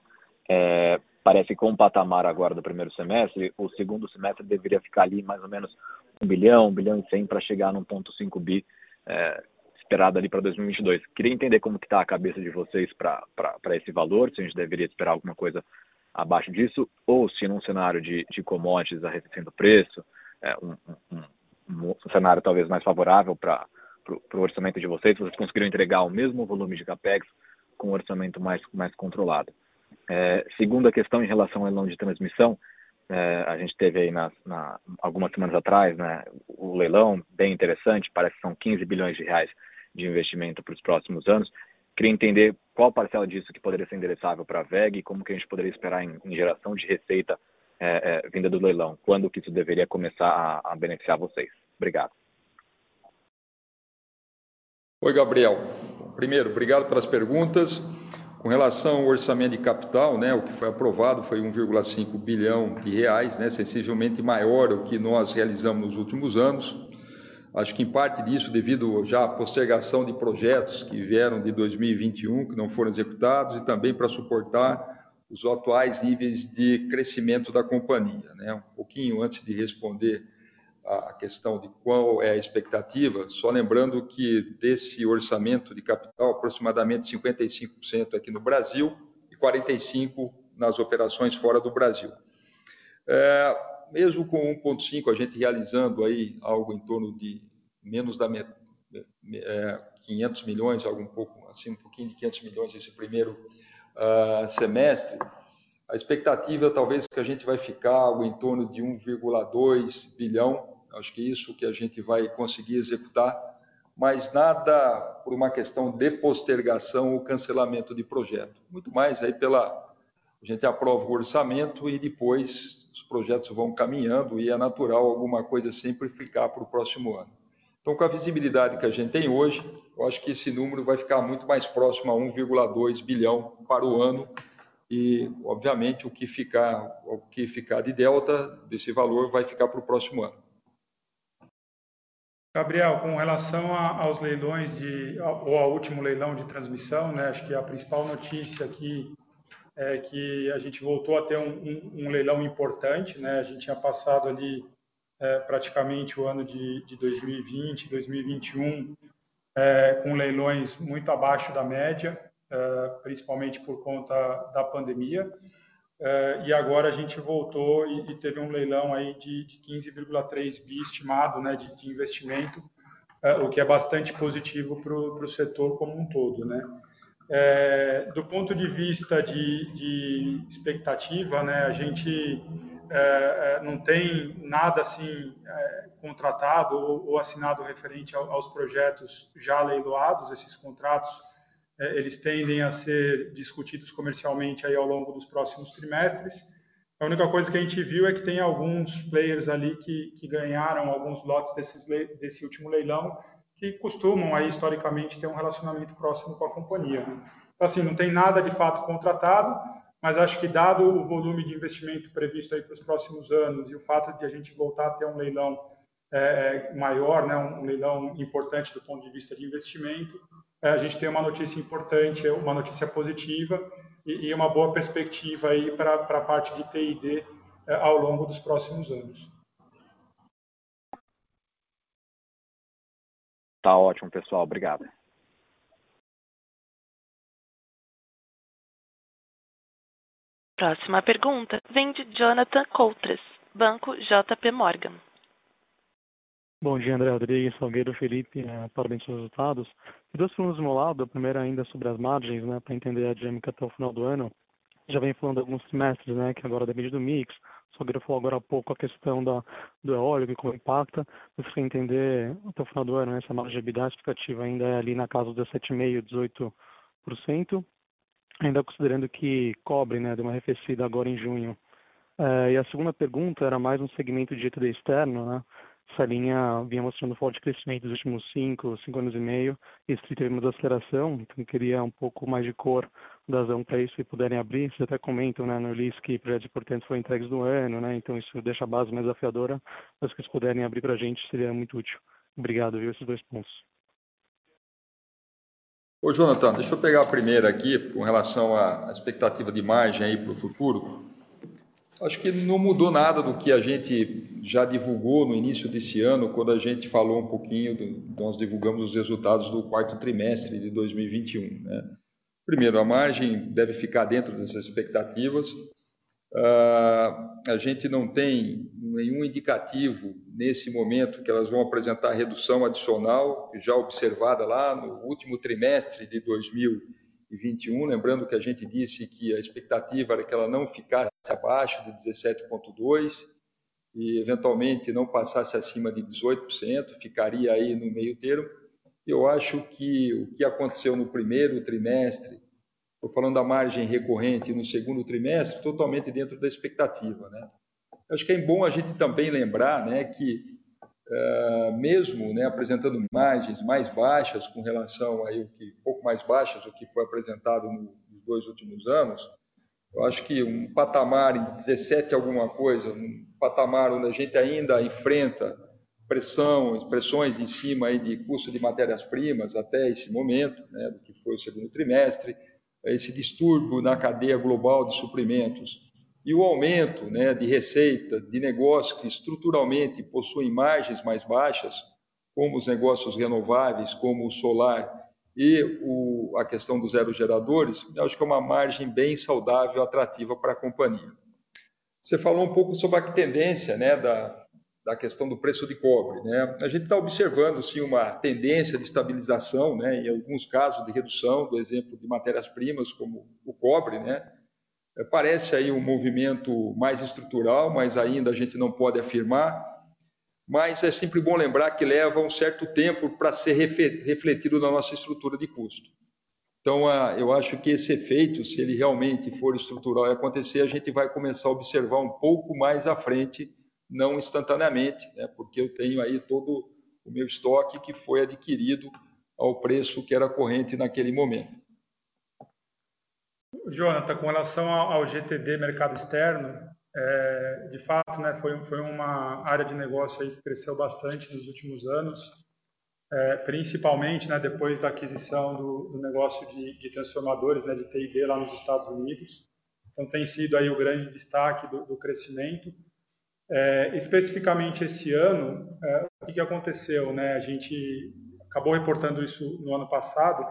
É, parece que com o patamar agora do primeiro semestre, o segundo semestre deveria ficar ali mais ou menos 1 bilhão, 1 bilhão e 100 para chegar no 1.5 bi. É, esperado ali para 2022. Queria entender como que está a cabeça de vocês para esse valor, se a gente deveria esperar alguma coisa abaixo disso, ou se num cenário de, de commodities arrefecendo o preço, é, um, um, um, um, cenário talvez mais favorável para o orçamento de vocês, vocês conseguiram entregar o mesmo volume de capex com um orçamento mais, mais controlado. É, segunda questão em relação ao leilão de transmissão, é, a gente teve aí nas, na, algumas semanas atrás né, o leilão bem interessante, parece que são 15 bilhões de reais de investimento para os próximos anos. Queria entender qual parcela disso que poderia ser endereçável para a VEG e como que a gente poderia esperar em, em geração de receita é, é, vinda do leilão. Quando que isso deveria começar a, a beneficiar vocês? Obrigado. Oi, Gabriel. Primeiro, obrigado pelas perguntas. Com relação ao orçamento de capital, né, o que foi aprovado foi 1,5 bilhão de reais, né, sensivelmente maior do que nós realizamos nos últimos anos. Acho que em parte disso devido já à postergação de projetos que vieram de 2021, que não foram executados, e também para suportar os atuais níveis de crescimento da companhia. Né? Um pouquinho antes de responder a questão de qual é a expectativa, só lembrando que desse orçamento de capital, aproximadamente 55% aqui no Brasil e 45% nas operações fora do Brasil. É, mesmo com 1,5, a gente realizando aí algo em torno de menos da met... é, 500 milhões, algo um pouco assim, um pouquinho de 500 milhões esse primeiro uh, semestre, a expectativa talvez que a gente vai ficar algo em torno de 1,2 bilhão, acho que isso que a gente vai conseguir executar, mas nada por uma questão de postergação ou cancelamento de projeto, muito mais aí pela a gente aprova o orçamento e depois os projetos vão caminhando e é natural alguma coisa sempre ficar para o próximo ano. Então, com a visibilidade que a gente tem hoje, eu acho que esse número vai ficar muito mais próximo a 1,2 bilhão para o ano e, obviamente, o que ficar, o que ficar de delta desse valor vai ficar para o próximo ano. Gabriel, com relação a, aos leilões de ou ao último leilão de transmissão, né, acho que a principal notícia aqui é que a gente voltou a ter um, um, um leilão importante, né? A gente tinha passado ali é, praticamente o ano de, de 2020, 2021, é, com leilões muito abaixo da média, é, principalmente por conta da pandemia. É, e agora a gente voltou e, e teve um leilão aí de, de 15,3 bi estimado né, de, de investimento, é, o que é bastante positivo para o setor como um todo. Né? É, do ponto de vista de, de expectativa, né, a gente é, não tem nada assim é, contratado ou, ou, assinado referente ao, aos projetos já leiloados. Esses contratos eles tendem a ser discutidos comercialmente aí ao longo dos próximos trimestres. A única coisa que a gente viu é que tem alguns players ali que, que ganharam alguns lotes desses, desse último leilão que costumam aí historicamente ter um relacionamento próximo com a companhia. Né? Então, assim, não tem nada de fato contratado, mas acho que dado o volume de investimento previsto aí para os próximos anos e o fato de a gente voltar a ter um leilão é, é, maior, né, um leilão importante do ponto de vista de investimento, é, é, a gente tem uma notícia importante, é uma notícia positiva e, e uma boa perspectiva aí para a parte de TID é, ao longo dos próximos anos. Tá ótimo, pessoal. Obrigado. Próxima pergunta vem de Jonathan Coutras, Banco JP Morgan. Bom dia, André Rodrigues, Salgueiro, Felipe, é, parabéns pelos resultados. Duas perguntas do meu lado, a primeira ainda sobre as margens, né, para entender a dinâmica até o final do ano. Já vem falando alguns trimestres, né, que agora depende do mix. O Salgueiro falou agora há pouco a questão da, do eólico e como impacta. Mas para entender até o final do ano, né, essa margem de EBITDA expectativa ainda é ali na casa dos 17,5%, 18%, ainda considerando que cobre, né, deu uma arrefecida agora em junho. É, e a segunda pergunta era mais um segmento de GTD externo, né? Essa linha vinha mostrando forte crescimento nos últimos cinco, cinco anos e meio, e isso teve uma desaceleração, então queria um pouco mais de cor da razão para isso, se puderem abrir, vocês até comentam né, no list que projetos importantes foram entregues no ano, né, então isso deixa a base mais desafiadora, mas que se puderem abrir para a gente seria muito útil. Obrigado, viu, esses dois pontos. Ô, Jonathan, deixa eu pegar a primeira aqui, com relação à expectativa de margem aí para o futuro. Acho que não mudou nada do que a gente já divulgou no início desse ano, quando a gente falou um pouquinho, do, nós divulgamos os resultados do quarto trimestre de 2021. Né? Primeiro, a margem deve ficar dentro dessas expectativas. Uh, a gente não tem nenhum indicativo nesse momento que elas vão apresentar redução adicional, já observada lá no último trimestre de 2021 2021, lembrando que a gente disse que a expectativa era que ela não ficasse abaixo de 17,2% e eventualmente não passasse acima de 18%, ficaria aí no meio termo. Eu acho que o que aconteceu no primeiro trimestre, estou falando da margem recorrente no segundo trimestre, totalmente dentro da expectativa. Né? Acho que é bom a gente também lembrar né, que Uh, mesmo né, apresentando margens mais baixas com relação aí o que um pouco mais baixas do que foi apresentado nos dois últimos anos, eu acho que um patamar em 17 alguma coisa, um patamar onde a gente ainda enfrenta pressão, pressões em cima aí de custo de matérias-primas até esse momento, né, do que foi o segundo trimestre, esse distúrbio na cadeia global de suprimentos e o aumento né, de receita de negócios que estruturalmente possuem margens mais baixas, como os negócios renováveis, como o solar e o, a questão dos aerogeradores, eu acho que é uma margem bem saudável, atrativa para a companhia. Você falou um pouco sobre a tendência né, da, da questão do preço de cobre. Né? A gente está observando sim, uma tendência de estabilização, né, em alguns casos de redução, do exemplo de matérias-primas como o cobre, né? É, parece aí um movimento mais estrutural, mas ainda a gente não pode afirmar. Mas é sempre bom lembrar que leva um certo tempo para ser refletido na nossa estrutura de custo. Então, eu acho que esse efeito, se ele realmente for estrutural e acontecer, a gente vai começar a observar um pouco mais à frente, não instantaneamente, né? porque eu tenho aí todo o meu estoque que foi adquirido ao preço que era corrente naquele momento. Jonathan, com relação ao GTD mercado externo, é, de fato, né, foi, foi uma área de negócio aí que cresceu bastante nos últimos anos, é, principalmente né, depois da aquisição do, do negócio de, de, transformadores, né, de TID lá nos Estados Unidos. Então, tem sido aí o grande destaque do, do crescimento. É, especificamente esse ano, é, o que, aconteceu? Né? A gente acabou reportando isso no ano passado,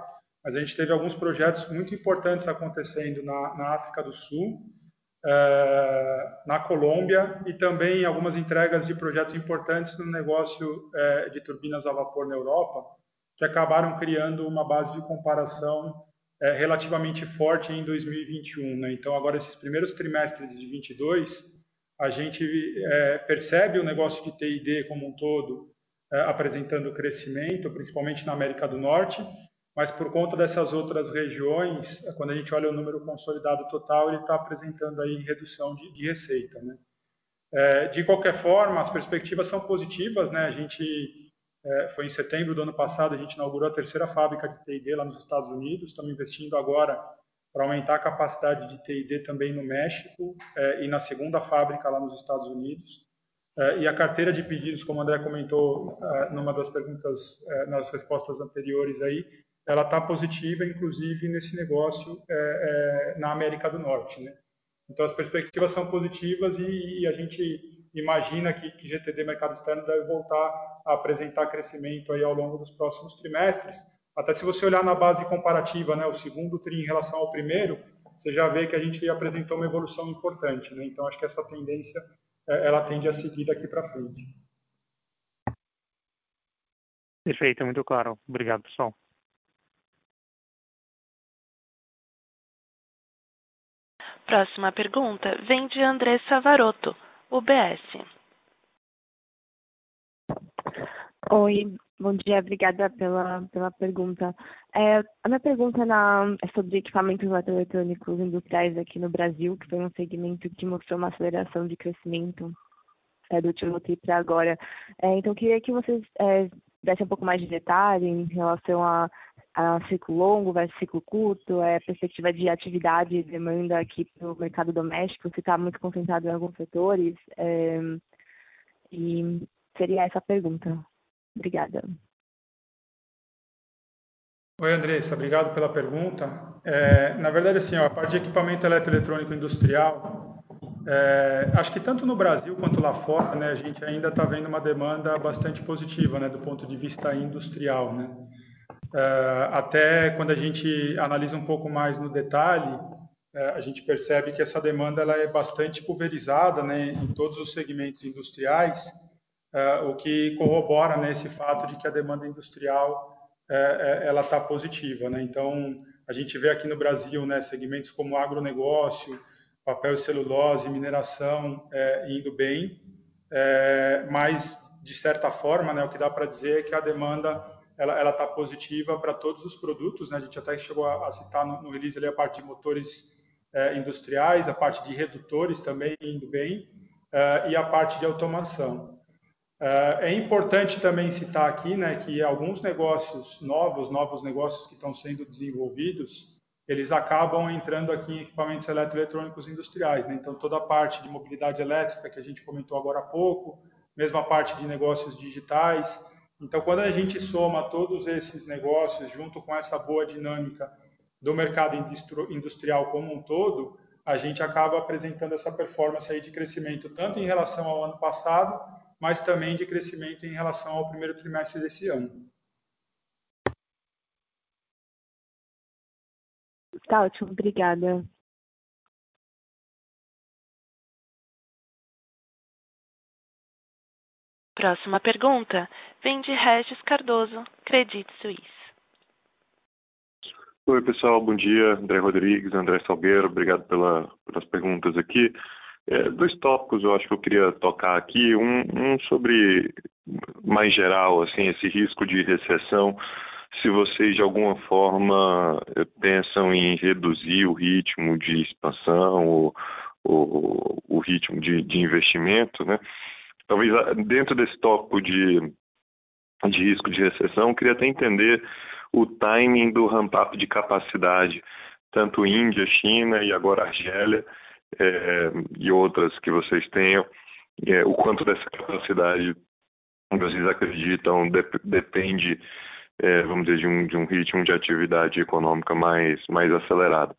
mas a gente teve alguns projetos muito importantes acontecendo na, na África do Sul, é, na Colômbia e também algumas entregas de projetos importantes no negócio é, de turbinas a vapor na Europa, que acabaram criando uma base de comparação é, relativamente forte em 2021. Né? Então, agora, esses primeiros trimestres de 22, a gente percebe o negócio de TID como um todo apresentando crescimento, principalmente na América do Norte, mas por conta dessas outras regiões, quando a gente olha o número consolidado total, ele está apresentando aí redução de, de receita. Né? É, de qualquer forma, as perspectivas são positivas. Né? A gente é, foi em setembro do ano passado, a gente inaugurou a terceira fábrica de TID lá nos Estados Unidos. Estamos investindo agora para aumentar a capacidade de TID também no México é, e na segunda fábrica lá nos Estados Unidos. É, e a carteira de pedidos, como o André comentou é, numa das perguntas, é, nas respostas anteriores aí, ela está positiva, inclusive, nesse negócio é, é, na América do Norte. Né? Então, as perspectivas são positivas e, e a gente imagina que, que, GTD Mercado Externo deve voltar a apresentar crescimento aí ao longo dos próximos trimestres. Até se você olhar na base comparativa, né, o segundo TRI em relação ao primeiro, você já vê que a gente apresentou uma evolução importante. Né? Então, acho que essa tendência ela tende a seguir daqui para frente. Perfeito, muito claro. Obrigado, pessoal. Próxima pergunta vem de Andressa Varoto, UBS. Oi, bom dia, obrigada pela, pela pergunta. É, a minha pergunta na, é sobre equipamentos eletrônicos industriais aqui no Brasil, que foi um segmento que mostrou uma aceleração de crescimento é, do último para agora. É, então, queria que vocês é, dessem um pouco mais de detalhe em relação a, a ciclo longo versus ciclo curto, é, perspectiva de atividade e demanda aqui para o mercado doméstico, se está muito concentrado em alguns setores. É, e seria essa a pergunta. Obrigada. Oi, Andressa, obrigado pela pergunta. É, na verdade, assim, ó, a parte de equipamento eletroeletrônico industrial, é, acho que tanto no Brasil quanto lá fora, né, a gente ainda está vendo uma demanda bastante positiva, né, do ponto de vista industrial, né. É, até quando a gente analisa um pouco mais no detalhe, é, a gente percebe que essa demanda ela é bastante pulverizada, né, em todos os segmentos industriais, é, o que corrobora né, esse fato de que a demanda industrial é, é, ela está positiva. Né? Então, a gente vê aqui no Brasil né, segmentos como agronegócio, papel e celulose, mineração indo bem, mas, de certa forma, né, o que dá para dizer é que a demanda ela está positiva para todos os produtos. Né? A gente até chegou a, a citar no, no, release ali a parte de motores é, industriais, a parte de redutores também indo bem, é, e a parte de automação. Uh, é importante também citar aqui né, que alguns negócios novos, novos negócios que estão sendo desenvolvidos, eles acabam entrando aqui em equipamentos eletroeletrônicos industriais. Né? Então, toda a parte de mobilidade elétrica que a gente comentou agora há pouco, mesma parte de negócios digitais. Então, quando a gente soma todos esses negócios junto com essa boa dinâmica do mercado industrial como um todo, a gente acaba apresentando essa performance aí de crescimento tanto em relação ao ano passado, mas também de crescimento em relação ao primeiro trimestre desse ano. Tá ótimo, obrigada. Próxima pergunta vem de Regis Cardoso, Credit Suisse. Oi, pessoal, bom dia. André Rodrigues, André Salgueiro, obrigado pela, pelas perguntas aqui. É, dois tópicos eu acho que eu queria tocar aqui. Um, um, sobre, mais geral, assim, esse risco de recessão. Se vocês, de alguma forma, pensam em reduzir o ritmo de expansão ou, ou o ritmo de, de investimento, né? Talvez ah, dentro desse tópico de, de risco de recessão, eu queria até entender o timing do ramp-up de capacidade, tanto Índia, China e agora Argélia, é, e outras que vocês tenham, é, o quanto dessa capacidade vocês acreditam dep depende, é, vamos dizer, de um, de um ritmo de atividade econômica mais, mais acelerado.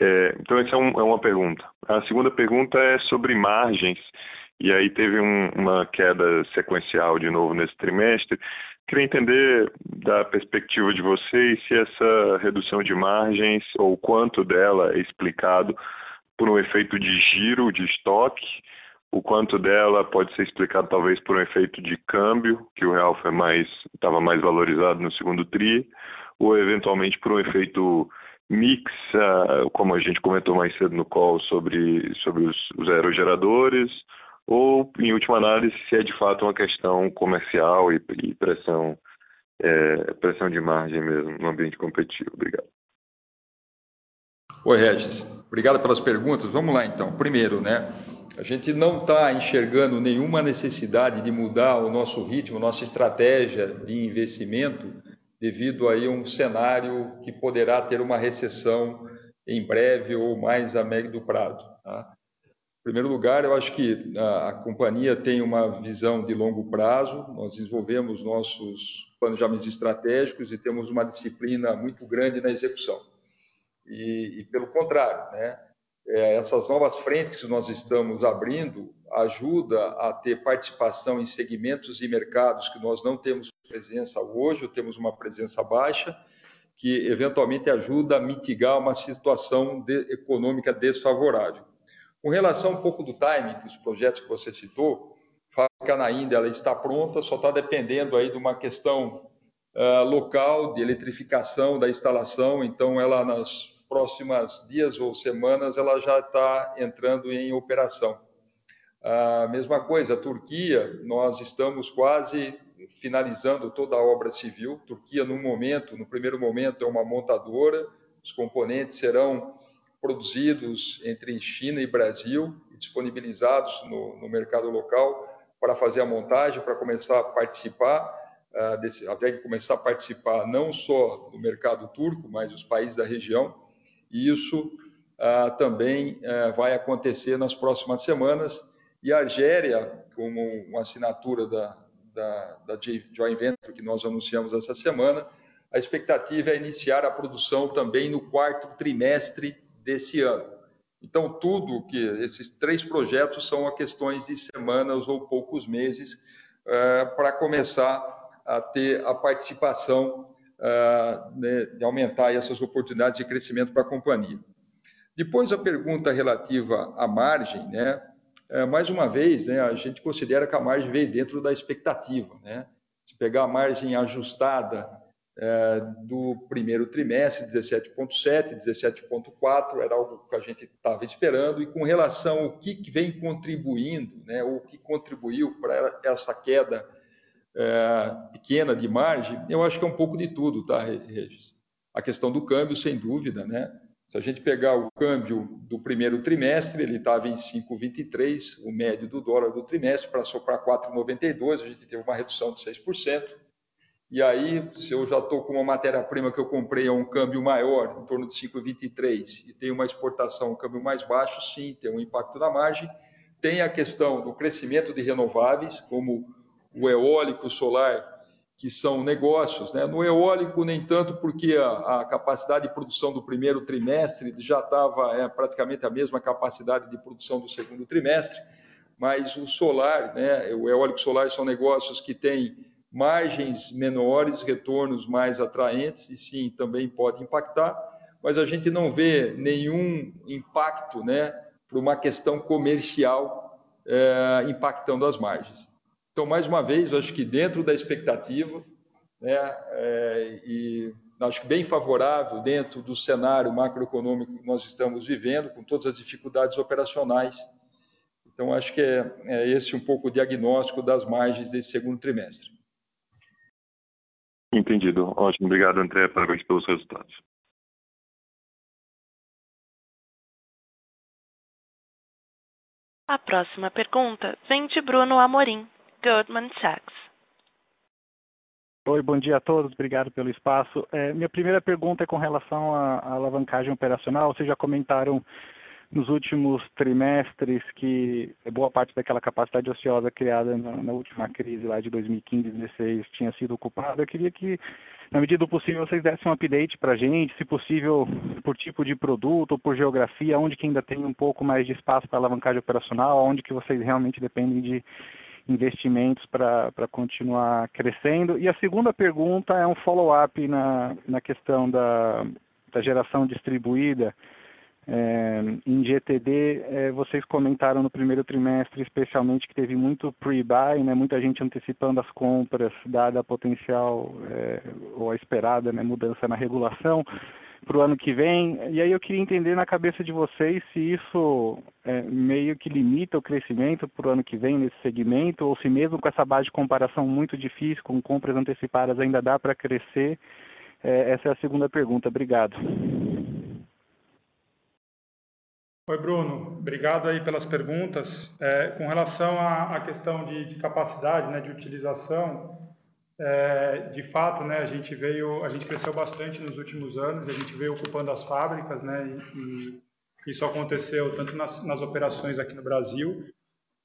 É, então, essa é, um, é, uma pergunta. A segunda pergunta é sobre margens, e aí teve um, uma queda sequencial de novo nesse trimestre. Queria entender da perspectiva de vocês se essa redução de margens ou quanto dela é explicado por um efeito de giro de estoque, o quanto dela pode ser explicado talvez por um efeito de câmbio, que o real foi mais estava mais valorizado no segundo tri, ou eventualmente por um efeito mix, uh, como a gente comentou mais cedo no call sobre sobre os, os aerogeradores, ou em última análise se é de fato uma questão comercial e, e pressão é, pressão de margem mesmo no ambiente competitivo. Obrigado. Oi, Regis. Obrigado pelas perguntas. Vamos lá, então. Primeiro, né? A gente não está enxergando nenhuma necessidade de mudar o nosso ritmo, nossa estratégia de investimento, devido aí a um cenário que poderá ter uma recessão em breve ou mais a médio prazo. Tá? Em primeiro lugar, eu acho que a, a companhia tem uma visão de longo prazo. Nós desenvolvemos nossos planejamentos estratégicos e temos uma disciplina muito grande na execução e, e pelo contrário, né? É, essas novas frentes que nós estamos abrindo ajuda a ter participação em segmentos e mercados que nós não temos presença hoje, ou temos uma presença baixa, que eventualmente ajuda a mitigar uma situação de, econômica desfavorável. Com relação um pouco do timing dos projetos que você citou, a fábrica na Índia ela está pronta, só está dependendo aí de uma questão uh, local de eletrificação da instalação, então ela nas próximas dias ou semanas ela já está entrando em operação. A mesma coisa, a Turquia, nós estamos quase finalizando toda a obra civil. Turquia, no momento, no primeiro momento, é uma montadora. Os componentes serão produzidos entre China e Brasil e disponibilizados no, no mercado local para fazer a montagem, para começar a participar uh, desse, a VEG começar a participar não só do mercado turco, mas dos países da região. E isso uh, também uh, vai acontecer nas próximas semanas e a Argéria, como uma assinatura da, da, da Joint Venture que nós anunciamos essa semana, a expectativa é iniciar a produção também no quarto trimestre desse ano. Então, tudo que esses três projetos são a questões de semanas ou poucos meses uh, para começar a ter a participação, uh, né, de aumentar essas oportunidades de crescimento para a companhia. Depois, a pergunta relativa à margem, né? é, mais uma vez, né, a gente considera que a margem veio dentro da expectativa. Né? Se pegar a margem ajustada é, do primeiro trimestre, 17,7, 17,4, era algo que a gente estava esperando, e com relação ao que vem contribuindo, né, o que contribuiu para essa queda é, pequena de margem, eu acho que é um pouco de tudo, tá, Regis? A questão do câmbio, sem dúvida, né? Se a gente pegar o câmbio do primeiro trimestre, ele estava em 5,23, o médio do dólar do trimestre, para 4,92, a gente teve uma redução de 6%. E aí, se eu já estou com uma matéria-prima que eu comprei a um câmbio maior, em torno de 5,23, e tem uma exportação, um câmbio mais baixo, sim, tem um impacto na margem. Tem a questão do crescimento de renováveis, como o eólico, o solar, que são negócios. Né? No eólico, nem tanto, porque a, a, capacidade de produção do primeiro trimestre já estava é, praticamente a mesma capacidade de produção do segundo trimestre, mas o solar, né, o eólico solar são negócios que têm margens menores, retornos mais atraentes, e sim, também pode impactar, mas a gente não vê nenhum impacto né, para uma questão comercial é, impactando as margens. Então, mais uma vez, acho que dentro da expectativa, né, é, e acho que bem favorável dentro do cenário macroeconômico que nós estamos vivendo, com todas as dificuldades operacionais. Então, acho que é, é esse um pouco o diagnóstico das margens desse segundo trimestre. Entendido. Ótimo. Obrigado, André. Parabéns pelos resultados. A próxima pergunta vem de Bruno Amorim, Goldman Sachs. Oi, bom dia a todos, obrigado pelo espaço. É, minha primeira pergunta é com relação à, à alavancagem operacional. Vocês já comentaram nos últimos trimestres que boa parte daquela capacidade ociosa criada na, na última crise lá de 2015 2016 tinha sido ocupada. Eu queria que, na medida do possível, vocês dessem um update para a gente, se possível por tipo de produto ou por geografia, onde que ainda tem um pouco mais de espaço para alavancagem operacional, onde que vocês realmente dependem de investimentos para continuar crescendo. E a segunda pergunta é um follow-up na, na questão da, da geração distribuída. É, em GTD, é, vocês comentaram no primeiro trimestre, especialmente, que teve muito pre-buy, né, muita gente antecipando as compras, dada a potencial é, ou a esperada né, mudança na regulação para o ano que vem. E aí eu queria entender na cabeça de vocês se isso é, meio que limita o crescimento para o ano que vem nesse segmento, ou se mesmo com essa base de comparação muito difícil, com compras antecipadas, ainda dá para crescer. É, essa é a segunda pergunta. Obrigado. Oi, Bruno. Obrigado aí pelas perguntas. É, com relação à, à questão de, de, capacidade, né, de utilização, é, de fato, né, a gente veio, a gente cresceu bastante nos últimos anos, a gente veio ocupando as fábricas, né, e, e isso aconteceu tanto nas, nas, operações aqui no Brasil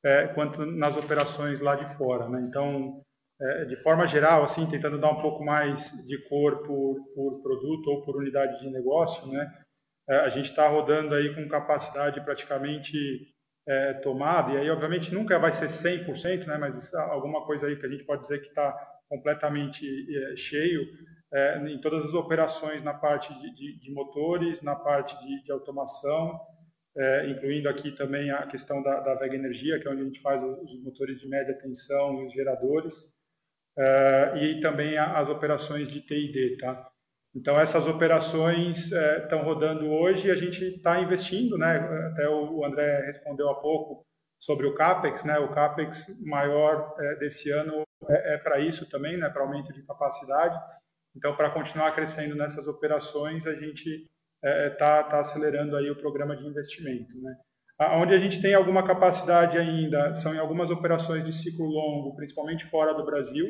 é, quanto nas operações lá de fora, né. Então, é, de forma geral, assim, tentando dar um pouco mais de cor por, por produto ou por unidade de negócio, né, a gente está rodando aí com capacidade praticamente é, tomada, e aí, obviamente, nunca vai ser 100%, né, mas alguma coisa aí que a gente pode dizer que está completamente é, cheio, é, em todas as operações na parte de, de, de motores, na parte de, de automação, é, incluindo aqui também a questão da, da Vega Energia, que é onde a gente faz os motores de média tensão e os geradores, é, e também as operações de TID, tá? Então essas operações estão é, rodando hoje e a gente está investindo, né? Até o André respondeu há pouco sobre o capex, né? O capex maior é, desse ano é, é para isso também, né? Para aumento de capacidade. Então, para continuar crescendo nessas operações, a gente está é, tá, tá acelerando aí o programa de investimento. Né? Onde a gente tem alguma capacidade ainda são em algumas operações de ciclo longo, principalmente fora do Brasil,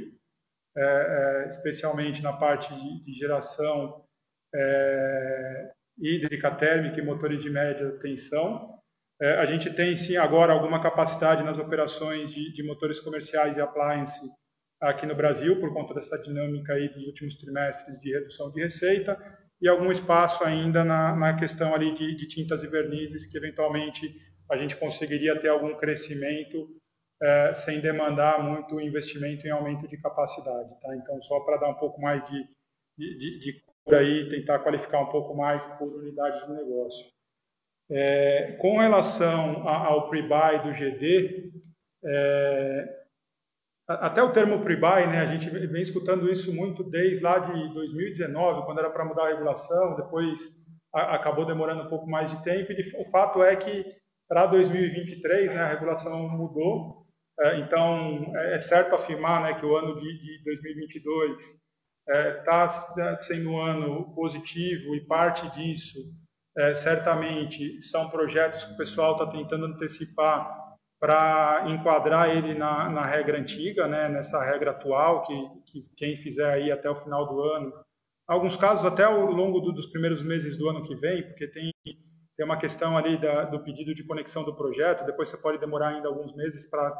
é, é, especialmente na parte de, de geração é, hídrica, térmica e motores de média tensão. É, a gente tem sim agora alguma capacidade nas operações de, de motores comerciais e appliance aqui no Brasil, por conta dessa dinâmica aí dos últimos trimestres de redução de receita, e algum espaço ainda na, na questão ali de, de, tintas e vernizes, que eventualmente a gente conseguiria ter algum crescimento é, sem demandar muito investimento em aumento de capacidade. Tá? Então, só para dar um pouco mais de, de, de, de cura aí, tentar qualificar um pouco mais por unidade de negócio. É, com relação ao pre-buy do GD, é, até o termo pre-buy, né, a gente vem escutando isso muito desde lá de 2019, quando era para mudar a regulação, depois a, acabou demorando um pouco mais de tempo, e o fato é que para 2023 né, a regulação mudou, então é, é certo afirmar né, que o ano de, de 2022 está é, sendo um ano positivo e parte disso, é, certamente, são projetos que o pessoal está tentando antecipar para enquadrar ele na, na, regra antiga, né, nessa regra atual, que, que, quem fizer aí até o final do ano, alguns casos até ao longo do, dos primeiros meses do ano que vem, porque tem, tem uma questão ali da, do pedido de conexão do projeto, depois você pode demorar ainda alguns meses para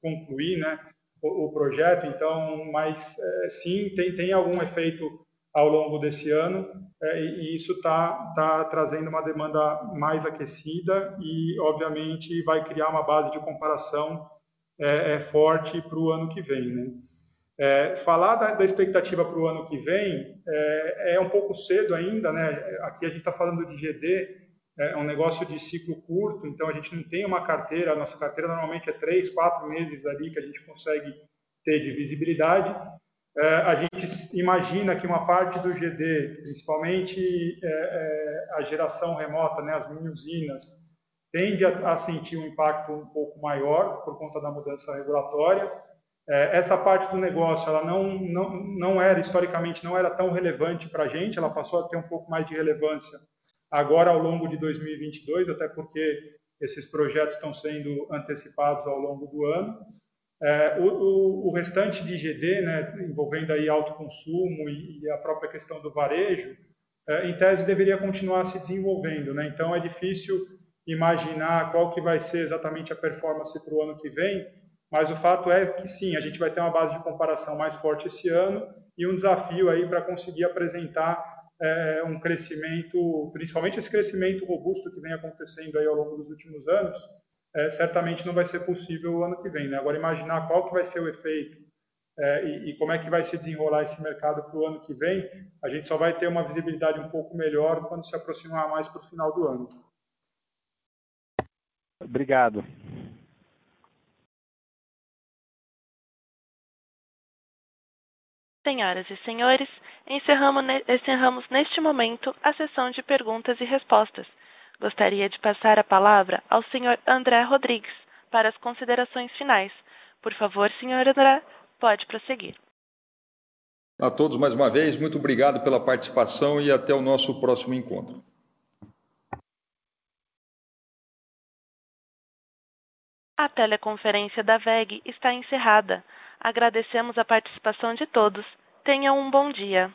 concluir né, o, o, projeto, então, mas é, sim, tem, tem algum efeito ao longo desse ano, é, e isso está tá trazendo uma demanda mais aquecida e, obviamente, vai criar uma base de comparação é forte para o ano que vem. Né? É, falar da, da expectativa para o ano que vem é, é, um pouco cedo ainda, né? Aqui a gente está falando de GD, é um negócio de ciclo curto, então a gente não tem uma carteira, a nossa carteira normalmente é três, quatro meses ali que a gente consegue ter de visibilidade. É, a gente imagina que uma parte do GD, principalmente é, é, a geração remota, né, as mini usinas, tende a, a, sentir um impacto um pouco maior por conta da mudança regulatória. É, essa parte do negócio, ela não, não, não era, historicamente, não era tão relevante para a gente, ela passou a ter um pouco mais de relevância agora ao longo de 2022, até porque esses projetos estão sendo antecipados ao longo do ano. É, o, o, restante de GD, né, envolvendo aí alto consumo e, e a própria questão do varejo, é, em tese deveria continuar se desenvolvendo. Né? Então é difícil imaginar qual que vai ser exatamente a performance para o ano que vem, mas o fato é que sim, a gente vai ter uma base de comparação mais forte esse ano e um desafio aí para conseguir apresentar é, um crescimento, principalmente esse crescimento robusto que vem acontecendo aí ao longo dos últimos anos, é, certamente não vai ser possível o ano que vem. Né? Agora, imaginar qual que vai ser o efeito é, e, e, como é que vai se desenrolar esse mercado para o ano que vem, a gente só vai ter uma visibilidade um pouco melhor quando se aproximar mais para o final do ano. Obrigado. Senhoras e senhores, encerramos, encerramos neste momento a sessão de perguntas e respostas. Gostaria de passar a palavra ao Sr. André Rodrigues para as considerações finais. Por favor, Sr. André, pode prosseguir. A todos, mais uma vez, muito obrigado pela participação e até o nosso próximo encontro. A teleconferência da VEG está encerrada. Agradecemos a participação de todos. Tenham um bom dia.